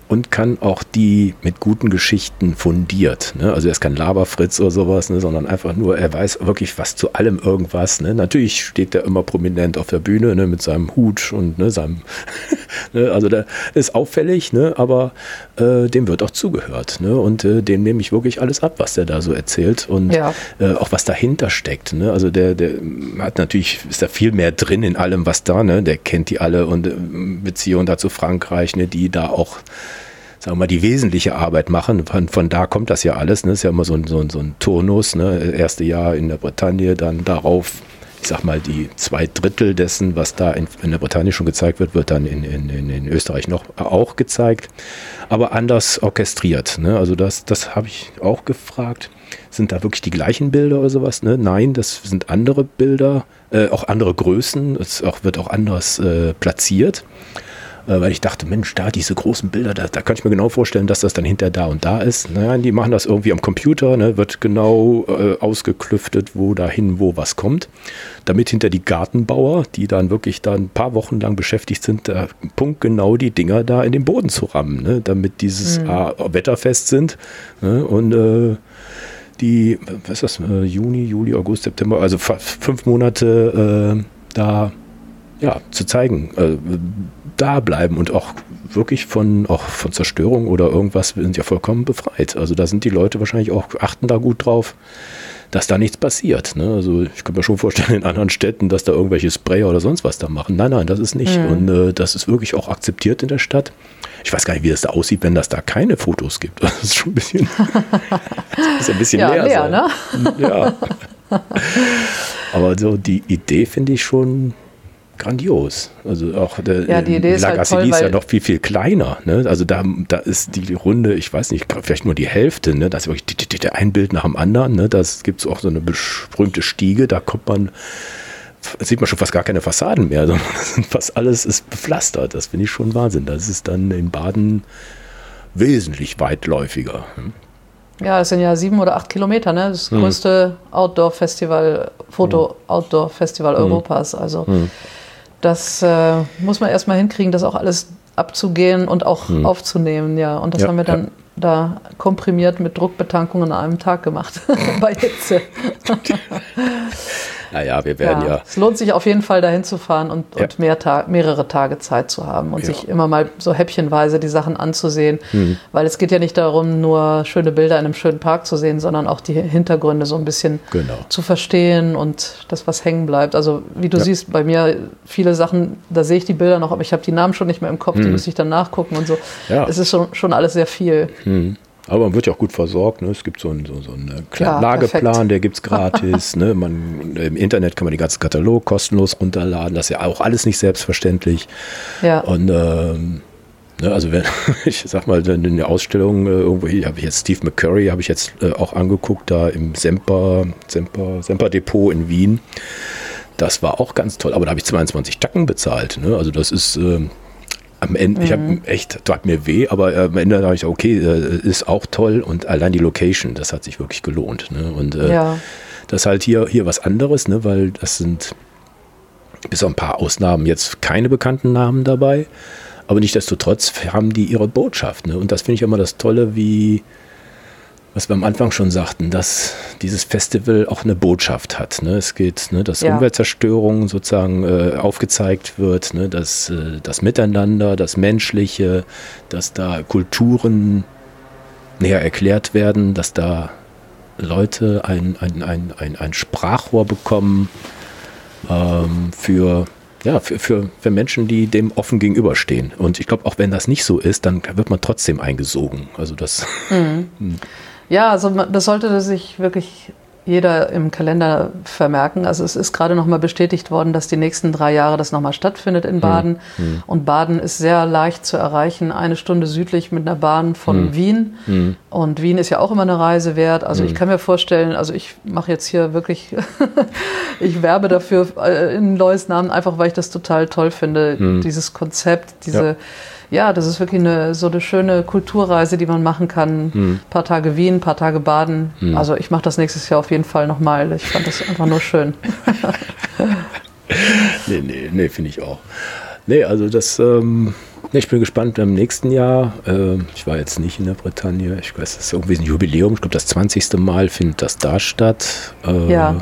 und kann auch die mit guten Geschichten fundiert. Ne? Also er ist kein Laberfritz oder sowas, ne? sondern einfach nur, er weiß wirklich was zu allem irgendwas. Ne? Natürlich steht er immer prominent auf der Bühne ne? mit seinem Hut und ne? seinem, ne? also der ist auffällig, aber äh, dem wird auch zugehört. Und äh, dem nehme ich wirklich alles ab, was der da so erzählt und ja. äh, auch was dahinter steckt. Also der, der hat natürlich, ist da viel mehr drin in allem, was da, ne? der kennt die alle und äh, Beziehungen da zu Frankreich, die da auch sagen wir mal, die wesentliche Arbeit machen. Von, von da kommt das ja alles. Ne? Das ist ja immer so ein, so ein, so ein Turnus. Ne? Erste Jahr in der Bretagne, dann darauf, ich sag mal, die zwei Drittel dessen, was da in, in der Bretagne schon gezeigt wird, wird dann in, in, in Österreich noch auch gezeigt. Aber anders orchestriert. Ne? Also das, das habe ich auch gefragt. Sind da wirklich die gleichen Bilder oder sowas? Ne? Nein, das sind andere Bilder, äh, auch andere Größen. Es auch, wird auch anders äh, platziert. Äh, weil ich dachte, Mensch, da diese großen Bilder, da, da kann ich mir genau vorstellen, dass das dann hinter da und da ist. Naja, die machen das irgendwie am Computer, ne, wird genau äh, ausgeklüftet, wo dahin, wo was kommt, damit hinter die Gartenbauer, die dann wirklich da ein paar Wochen lang beschäftigt sind, da punktgenau die Dinger da in den Boden zu rammen, ne, damit dieses mhm. A, wetterfest sind ne, und äh, die, was ist das, äh, Juni, Juli, August, September, also fünf Monate äh, da ja, zu zeigen, äh, da bleiben und auch wirklich von, auch von Zerstörung oder irgendwas, sind ja vollkommen befreit. Also da sind die Leute wahrscheinlich auch, achten da gut drauf, dass da nichts passiert. Ne? Also ich kann mir schon vorstellen, in anderen Städten, dass da irgendwelche Sprayer oder sonst was da machen. Nein, nein, das ist nicht. Mhm. Und äh, das ist wirklich auch akzeptiert in der Stadt. Ich weiß gar nicht, wie das da aussieht, wenn das da keine Fotos gibt. Das ist schon ein bisschen, das ist ein bisschen ja, leer. leer ne? Ja. Aber so die Idee finde ich schon grandios. Also auch der ja, die Idee ist, halt toll, ist ja noch viel, viel kleiner. Ne? Also da, da ist die Runde, ich weiß nicht, vielleicht nur die Hälfte. Ne? Das ist wirklich ein Bild nach dem anderen. Ne? Das gibt es auch so eine berühmte Stiege, da kommt man, sieht man schon fast gar keine Fassaden mehr, sondern fast alles ist bepflastert. Das finde ich schon Wahnsinn. Das ist dann in Baden wesentlich weitläufiger. Ne? Ja, es sind ja sieben oder acht Kilometer, ne? Das hm. größte Outdoor-Festival, Foto-Outdoor-Festival hm. Europas. Also hm. Das äh, muss man erstmal hinkriegen, das auch alles abzugehen und auch hm. aufzunehmen, ja. Und das ja, haben wir dann ja. da komprimiert mit Druckbetankung an einem Tag gemacht bei Hitze. Naja, wir werden ja, ja, Es lohnt sich auf jeden Fall dahin zu fahren und, ja. und mehr Ta mehrere Tage Zeit zu haben und ja. sich immer mal so häppchenweise die Sachen anzusehen. Mhm. Weil es geht ja nicht darum, nur schöne Bilder in einem schönen Park zu sehen, sondern auch die Hintergründe so ein bisschen genau. zu verstehen und das, was hängen bleibt. Also wie du siehst, bei mir viele Sachen, da sehe ich die Bilder noch, aber ich habe die Namen schon nicht mehr im Kopf, mhm. die müsste ich dann nachgucken und so. Es ist schon, schon alles sehr viel. Mhm. Aber man wird ja auch gut versorgt. Ne? Es gibt so einen, so, so einen Klar, Lageplan, perfekt. der gibt es gratis. ne? man, Im Internet kann man den ganzen Katalog kostenlos runterladen. Das ist ja auch alles nicht selbstverständlich. Ja. Und ähm, ne, also wenn, ich sag mal, in der Ausstellung äh, irgendwo hier habe ich jetzt Steve McCurry, habe ich jetzt äh, auch angeguckt, da im Semper, Semper, Semper Depot in Wien. Das war auch ganz toll, aber da habe ich 22 Tacken bezahlt. Ne? Also das ist, äh, am Ende, mhm. ich habe echt, tat mir weh, aber äh, am Ende habe ich okay, äh, ist auch toll und allein die Location, das hat sich wirklich gelohnt. Ne? Und äh, ja. das ist halt hier, hier was anderes, ne? weil das sind bis auf ein paar Ausnahmen jetzt keine bekannten Namen dabei. Aber nichtsdestotrotz haben die ihre Botschaft. Ne? Und das finde ich immer das Tolle, wie, was wir am Anfang schon sagten, dass dieses Festival auch eine Botschaft hat. Ne? Es geht, ne, dass ja. Umweltzerstörung sozusagen äh, aufgezeigt wird, ne? dass äh, das Miteinander, das Menschliche, dass da Kulturen näher erklärt werden, dass da Leute ein, ein, ein, ein, ein Sprachrohr bekommen ähm, für ja, für, für, für Menschen, die dem offen gegenüberstehen. Und ich glaube, auch wenn das nicht so ist, dann wird man trotzdem eingesogen. Also das. Mhm. Hm. Ja, also das sollte sich wirklich jeder im Kalender vermerken. Also es ist gerade nochmal bestätigt worden, dass die nächsten drei Jahre das nochmal stattfindet in Baden. Mhm. Und Baden ist sehr leicht zu erreichen, eine Stunde südlich mit einer Bahn von mhm. Wien. Mhm. Und Wien ist ja auch immer eine Reise wert. Also ich hm. kann mir vorstellen, also ich mache jetzt hier wirklich, ich werbe dafür äh, in Lois Namen, einfach weil ich das total toll finde, hm. dieses Konzept, diese... Ja ja, das ist wirklich eine, so eine schöne Kulturreise, die man machen kann. Ein mhm. paar Tage Wien, ein paar Tage Baden. Mhm. Also ich mache das nächstes Jahr auf jeden Fall nochmal. Ich fand das einfach nur schön. nee, nee, nee, finde ich auch. Nee, also das, ähm, ich bin gespannt im nächsten Jahr. Äh, ich war jetzt nicht in der Bretagne. Ich weiß, das ist irgendwie ein Jubiläum. Ich glaube, das 20. Mal findet das da statt. Äh, ja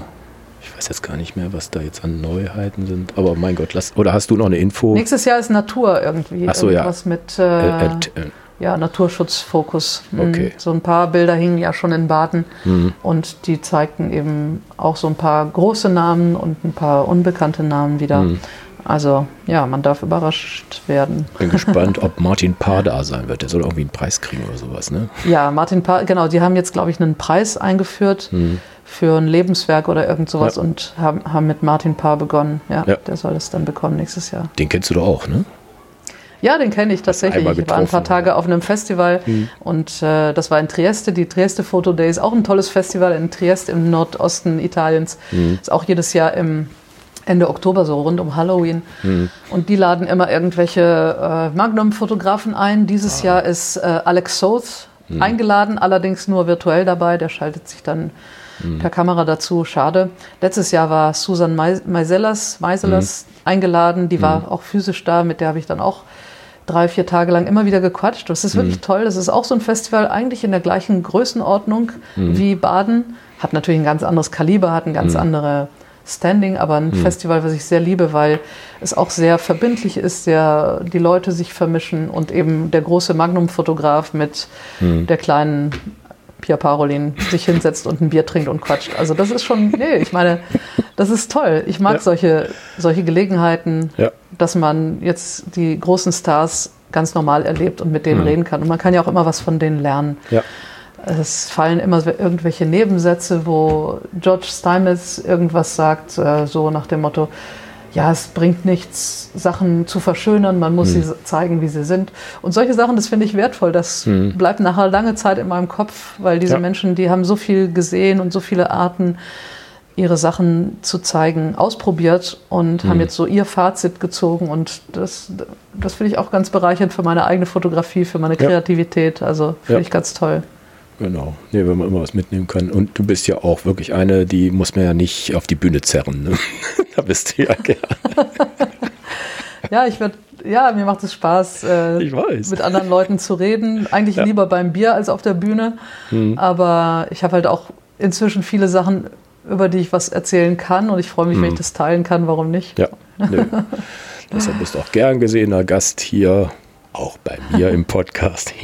weiß jetzt gar nicht mehr, was da jetzt an Neuheiten sind. Aber mein Gott, lass, oder hast du noch eine Info? Nächstes Jahr ist Natur irgendwie. Ach so, Irgendwas ja. mit äh, äh, äh, ja, Naturschutzfokus. Mhm. Okay. So ein paar Bilder hingen ja schon in Baden mhm. und die zeigten eben auch so ein paar große Namen und ein paar unbekannte Namen wieder. Mhm. Also ja, man darf überrascht werden. Bin gespannt, ob Martin Paar da sein wird. Der soll irgendwie einen Preis kriegen oder sowas, ne? Ja, Martin Paar, genau, die haben jetzt, glaube ich, einen Preis eingeführt. Mhm für ein Lebenswerk oder irgend sowas ja. und haben, haben mit Martin Paar begonnen. Ja, ja, der soll es dann bekommen nächstes Jahr. Den kennst du doch auch, ne? Ja, den kenne ich tatsächlich. Ich war ein paar Tage auf einem Festival mhm. und äh, das war in Trieste, die Trieste Photo Days, auch ein tolles Festival in Trieste im Nordosten Italiens. Mhm. Ist auch jedes Jahr im Ende Oktober, so rund um Halloween. Mhm. Und die laden immer irgendwelche äh, Magnum-Fotografen ein. Dieses ah. Jahr ist äh, Alex Soth mhm. eingeladen, allerdings nur virtuell dabei. Der schaltet sich dann mhm. per Kamera dazu. Schade. Letztes Jahr war Susan Meiselas, mhm. eingeladen. Die war mhm. auch physisch da. Mit der habe ich dann auch drei, vier Tage lang immer wieder gequatscht. Das ist wirklich mhm. toll. Das ist auch so ein Festival, eigentlich in der gleichen Größenordnung wie Baden. Hat natürlich ein ganz anderes Kaliber, hat eine ganz andere Standing, aber ein hm. Festival, was ich sehr liebe, weil es auch sehr verbindlich ist, sehr die Leute sich vermischen und eben der große Magnum-Fotograf mit hm. der kleinen Pia Parolin sich hinsetzt und ein Bier trinkt und quatscht. Also das ist schon, nee, ich meine, das ist toll. Ich mag ja. solche, solche Gelegenheiten, ja. dass man jetzt die großen Stars ganz normal erlebt und mit denen mhm. reden kann. Und man kann ja auch immer was von denen lernen. Ja. Es fallen immer irgendwelche Nebensätze, wo George Steinmetz irgendwas sagt, äh, so nach dem Motto, ja, es bringt nichts, Sachen zu verschönern, man muss hm. sie zeigen, wie sie sind. Und solche Sachen, das finde ich wertvoll. Das hm. bleibt nachher lange Zeit in meinem Kopf, weil diese ja. Menschen, die haben so viel gesehen und so viele Arten, ihre Sachen zu zeigen, ausprobiert und hm. haben jetzt so ihr Fazit gezogen. Und das, das finde ich auch ganz bereichernd für meine eigene Fotografie, für meine Kreativität. Also finde ja. ich ganz toll. Genau, nee, wenn man immer was mitnehmen kann. Und du bist ja auch wirklich eine, die muss man ja nicht auf die Bühne zerren. Ne? da bist du ja gerne. ja, ich werde, ja, mir macht es Spaß, äh, mit anderen Leuten zu reden. Eigentlich ja. lieber beim Bier als auf der Bühne. Hm. Aber ich habe halt auch inzwischen viele Sachen, über die ich was erzählen kann. Und ich freue mich, hm. wenn ich das teilen kann. Warum nicht? Ja, nee. Deshalb bist du auch gern gesehener Gast hier auch bei mir im Podcast.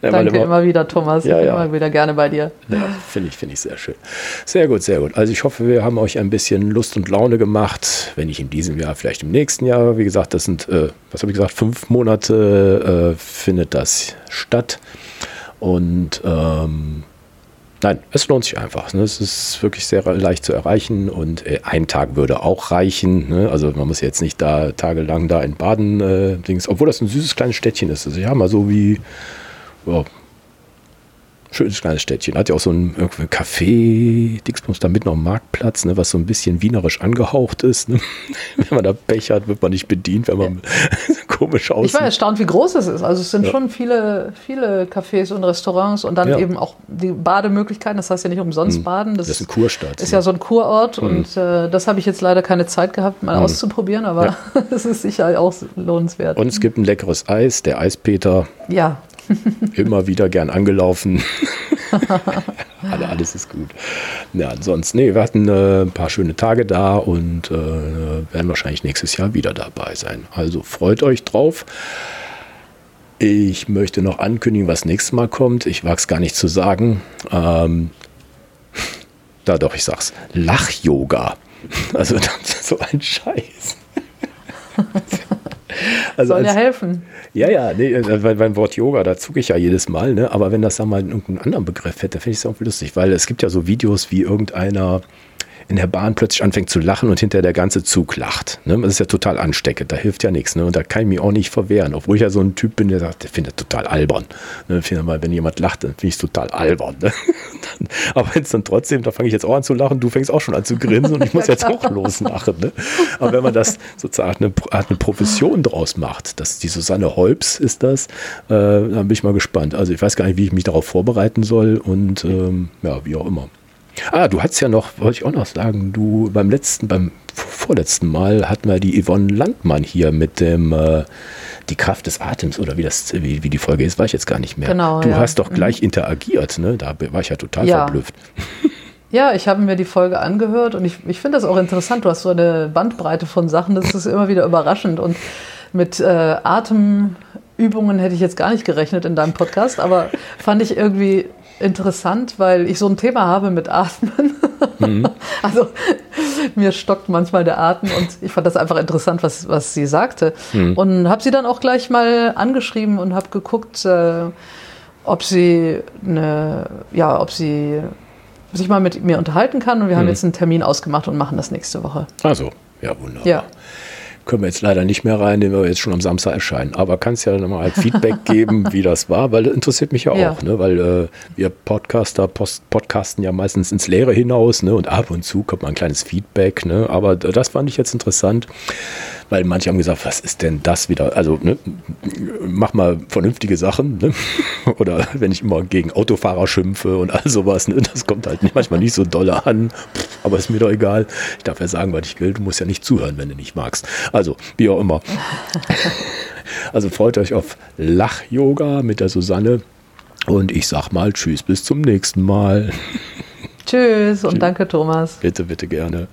Danke immer, immer, wieder, Thomas. Ja, ja. Immer wieder gerne bei dir. Ja, finde ich, finde ich sehr schön. Sehr gut, sehr gut. Also ich hoffe, wir haben euch ein bisschen Lust und Laune gemacht. Wenn nicht in diesem Jahr, vielleicht im nächsten Jahr. Wie gesagt, das sind, äh, was habe ich gesagt, fünf Monate äh, findet das statt. Und ähm, Nein, es lohnt sich einfach. Ne? Es ist wirklich sehr leicht zu erreichen und äh, ein Tag würde auch reichen. Ne? Also man muss jetzt nicht da tagelang da in Baden, äh, Dings, obwohl das ein süßes kleines Städtchen ist. Also ja, mal so wie oh, schönes kleines Städtchen. Hat ja auch so ein Café, Dixbums, da mitten am Marktplatz, ne, was so ein bisschen wienerisch angehaucht ist. Ne? Wenn man da Pech hat, wird man nicht bedient, wenn man ja. komisch aussieht. Ich war erstaunt, wie groß es ist. Also es sind ja. schon viele, viele Cafés und Restaurants und dann ja. eben auch die Bademöglichkeiten. Das heißt ja nicht umsonst mhm. baden. Das, das ist eine Kurstadt. Ist ja so ein Kurort mhm. und äh, das habe ich jetzt leider keine Zeit gehabt, mal mhm. auszuprobieren, aber es ist sicher auch lohnenswert. Und es gibt ein leckeres Eis, der Eispeter. Ja, Immer wieder gern angelaufen. Alle, alles ist gut. Ja, ansonsten, nee, wir hatten äh, ein paar schöne Tage da und äh, werden wahrscheinlich nächstes Jahr wieder dabei sein. Also freut euch drauf. Ich möchte noch ankündigen, was nächstes Mal kommt. Ich wage es gar nicht zu sagen. Ähm, da doch, ich sag's. Lach-Yoga. Also so ein Scheiß. Also Soll als, ja helfen. Ja, ja, nee, äh, beim Wort Yoga, da zucke ich ja jedes Mal, ne? aber wenn das dann mal irgendeinen anderen Begriff hätte, finde ich es auch lustig, weil es gibt ja so Videos, wie irgendeiner in der Bahn plötzlich anfängt zu lachen und hinter der ganze Zug lacht. Ne? Das ist ja total ansteckend, da hilft ja nichts. Ne? Und da kann ich mich auch nicht verwehren, obwohl ich ja so ein Typ bin, der sagt, der findet total albern. Ne? Mal, wenn jemand lacht, dann finde ich es total albern. Ne? Aber wenn es dann trotzdem, da fange ich jetzt auch an zu lachen, du fängst auch schon an zu grinsen und ich muss jetzt auch loslachen. Ne? Aber wenn man das sozusagen eine, eine Profession draus macht, dass die Susanne Holps ist das, äh, dann bin ich mal gespannt. Also ich weiß gar nicht, wie ich mich darauf vorbereiten soll und ähm, ja, wie auch immer. Ah, du hattest ja noch, wollte ich auch noch sagen, du beim letzten, beim vorletzten Mal hatten wir die Yvonne Landmann hier mit dem äh, Die Kraft des Atems oder wie das, wie, wie die Folge ist, weiß ich jetzt gar nicht mehr. Genau. Du ja. hast doch gleich mhm. interagiert, ne? Da war ich ja total ja. verblüfft. Ja, ich habe mir die Folge angehört und ich, ich finde das auch interessant. Du hast so eine Bandbreite von Sachen, das ist immer wieder überraschend. Und mit äh, Atemübungen hätte ich jetzt gar nicht gerechnet in deinem Podcast, aber fand ich irgendwie interessant, weil ich so ein Thema habe mit Atmen. Mhm. Also mir stockt manchmal der Atem und ich fand das einfach interessant, was, was sie sagte. Mhm. Und habe sie dann auch gleich mal angeschrieben und habe geguckt, äh, ob sie eine, ja, ob sie sich mal mit mir unterhalten kann. Und wir mhm. haben jetzt einen Termin ausgemacht und machen das nächste Woche. Also, ja, wunderbar. Ja können wir jetzt leider nicht mehr rein, den wir jetzt schon am Samstag erscheinen. Aber kannst ja nochmal halt Feedback geben, wie das war, weil das interessiert mich ja auch, ja. Ne? weil äh, wir Podcaster post podcasten ja meistens ins Leere hinaus ne? und ab und zu kommt mal ein kleines Feedback. Ne? Aber das fand ich jetzt interessant weil manche haben gesagt, was ist denn das wieder? Also ne, mach mal vernünftige Sachen. Ne? Oder wenn ich immer gegen Autofahrer schimpfe und all sowas, ne? das kommt halt manchmal nicht so dolle an, aber ist mir doch egal. Ich darf ja sagen, was ich will, du musst ja nicht zuhören, wenn du nicht magst. Also, wie auch immer. Also freut euch auf Lach-Yoga mit der Susanne und ich sag mal Tschüss, bis zum nächsten Mal. Tschüss und danke, Thomas. Bitte, bitte gerne.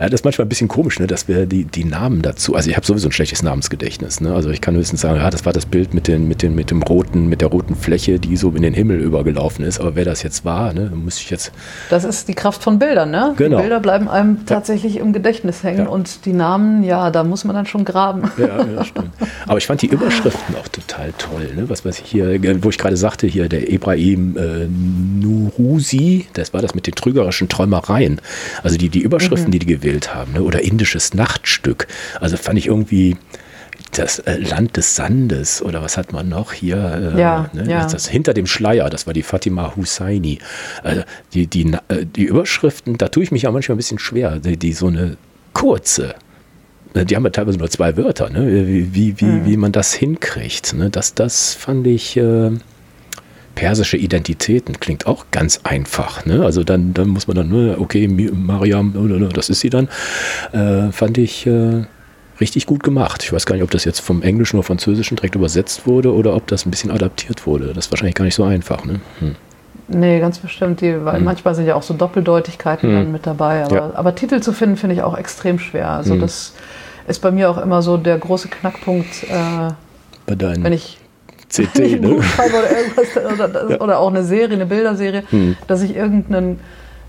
Ja, das ist manchmal ein bisschen komisch, ne, dass wir die, die Namen dazu, also ich habe sowieso ein schlechtes Namensgedächtnis. Ne? Also ich kann höchstens sagen, ja, das war das Bild mit, den, mit, den, mit dem roten, mit der roten Fläche, die so in den Himmel übergelaufen ist. Aber wer das jetzt war, ne, muss ich jetzt. Das ist die Kraft von Bildern, ne? Genau. Die Bilder bleiben einem tatsächlich ja. im Gedächtnis hängen Ja. und die Namen, ja, da muss man dann schon graben. Ja, ja, stimmt. Aber ich fand die Überschriften auch total toll. Ne? Was weiß ich hier, wo ich gerade sagte, hier der Ibrahim äh, Nurusi, das war das mit den trügerischen Träumereien. Also die, die Überschriften, die die gewählt haben, ne? oder indisches Nachtstück. Also fand ich irgendwie das äh, Land des Sandes oder was hat man noch hier? Äh, Ja, ne? ja. Das, das hinter dem Schleier, das war die Fatima Husseini. Also die, die, äh, die Überschriften, da tue ich mich ja manchmal ein bisschen schwer, die, die so eine kurze, äh, die haben ja teilweise nur zwei Wörter, ne? wie, wie, wie, wie man das hinkriegt. Ne? Das, das fand ich. Äh, persische Identitäten klingt auch ganz einfach. Ne? Also dann, dann muss man dann, ne, okay, Mariam, ne, ne, das ist sie dann. Äh, fand ich äh, richtig gut gemacht. Ich weiß gar nicht, ob das jetzt vom Englischen oder Französischen direkt übersetzt wurde oder ob das ein bisschen adaptiert wurde. Das ist wahrscheinlich gar nicht so einfach. Ne? Hm. Nee, ganz bestimmt. Die, weil manchmal sind ja auch so Doppeldeutigkeiten Hm. dann mit dabei. Aber, Ja. aber Titel zu finden, finde ich auch extrem schwer. Also Hm. das ist bei mir auch immer so der große Knackpunkt, äh, Bei deinen wenn ich CT, ein ne? Oder irgendwas oder, das- oder auch eine Serie, eine Bilderserie, Hm. dass ich irgendeinen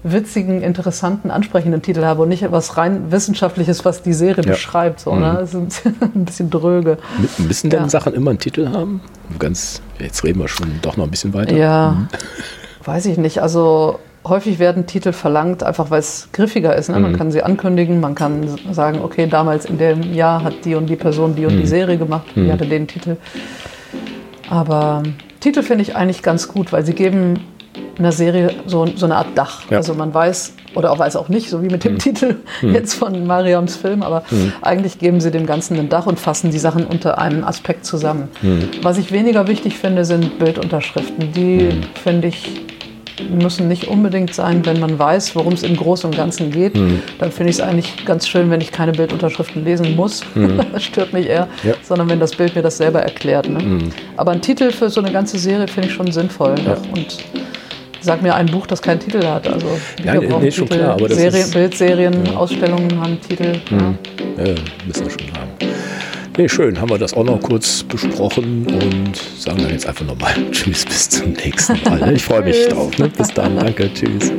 witzigen, interessanten, ansprechenden Titel habe und nicht etwas rein Wissenschaftliches, was die Serie Ja. beschreibt. So, Mhm. ne? Das ist ein bisschen dröge. Müssen denn Ja. Sachen immer einen Titel haben? Ganz, jetzt reden wir schon doch noch ein bisschen weiter. Ja, Mhm. weiß ich nicht. Also häufig werden Titel verlangt, einfach weil es griffiger ist. Ne? Man Mhm. kann sie ankündigen, man kann sagen, okay, damals in dem Jahr hat die und die Person die und die Serie gemacht, die hatte den Titel. Aber ähm, Titel finde ich eigentlich ganz gut, weil sie geben einer Serie so, so eine Art Dach. Ja. Also man weiß, oder auch weiß auch nicht, so wie mit dem Titel jetzt von Mariams Film, aber eigentlich geben sie dem Ganzen ein Dach und fassen die Sachen unter einem Aspekt zusammen. Was ich weniger wichtig finde, sind Bildunterschriften. Die finde ich müssen nicht unbedingt sein, wenn man weiß, worum es im Großen und Ganzen geht. Dann finde ich es eigentlich ganz schön, wenn ich keine Bildunterschriften lesen muss. das stört mich eher, Ja. sondern wenn das Bild mir das selber erklärt. Ne? Aber ein Titel für so eine ganze Serie finde ich schon sinnvoll. Ne? Und sag mir ein Buch, das keinen Titel hat. Also Ja, Bücher nee, brauchen nee, Titel, klar, Serien, Bildserien, Ausstellungen haben Titel. Ja. Ja, müssen wir schon haben. Nee, schön, haben wir das auch noch kurz besprochen und sagen dann jetzt einfach nochmal Tschüss, bis zum nächsten Mal. Ich freue mich drauf. Ne? Bis dann, danke, tschüss.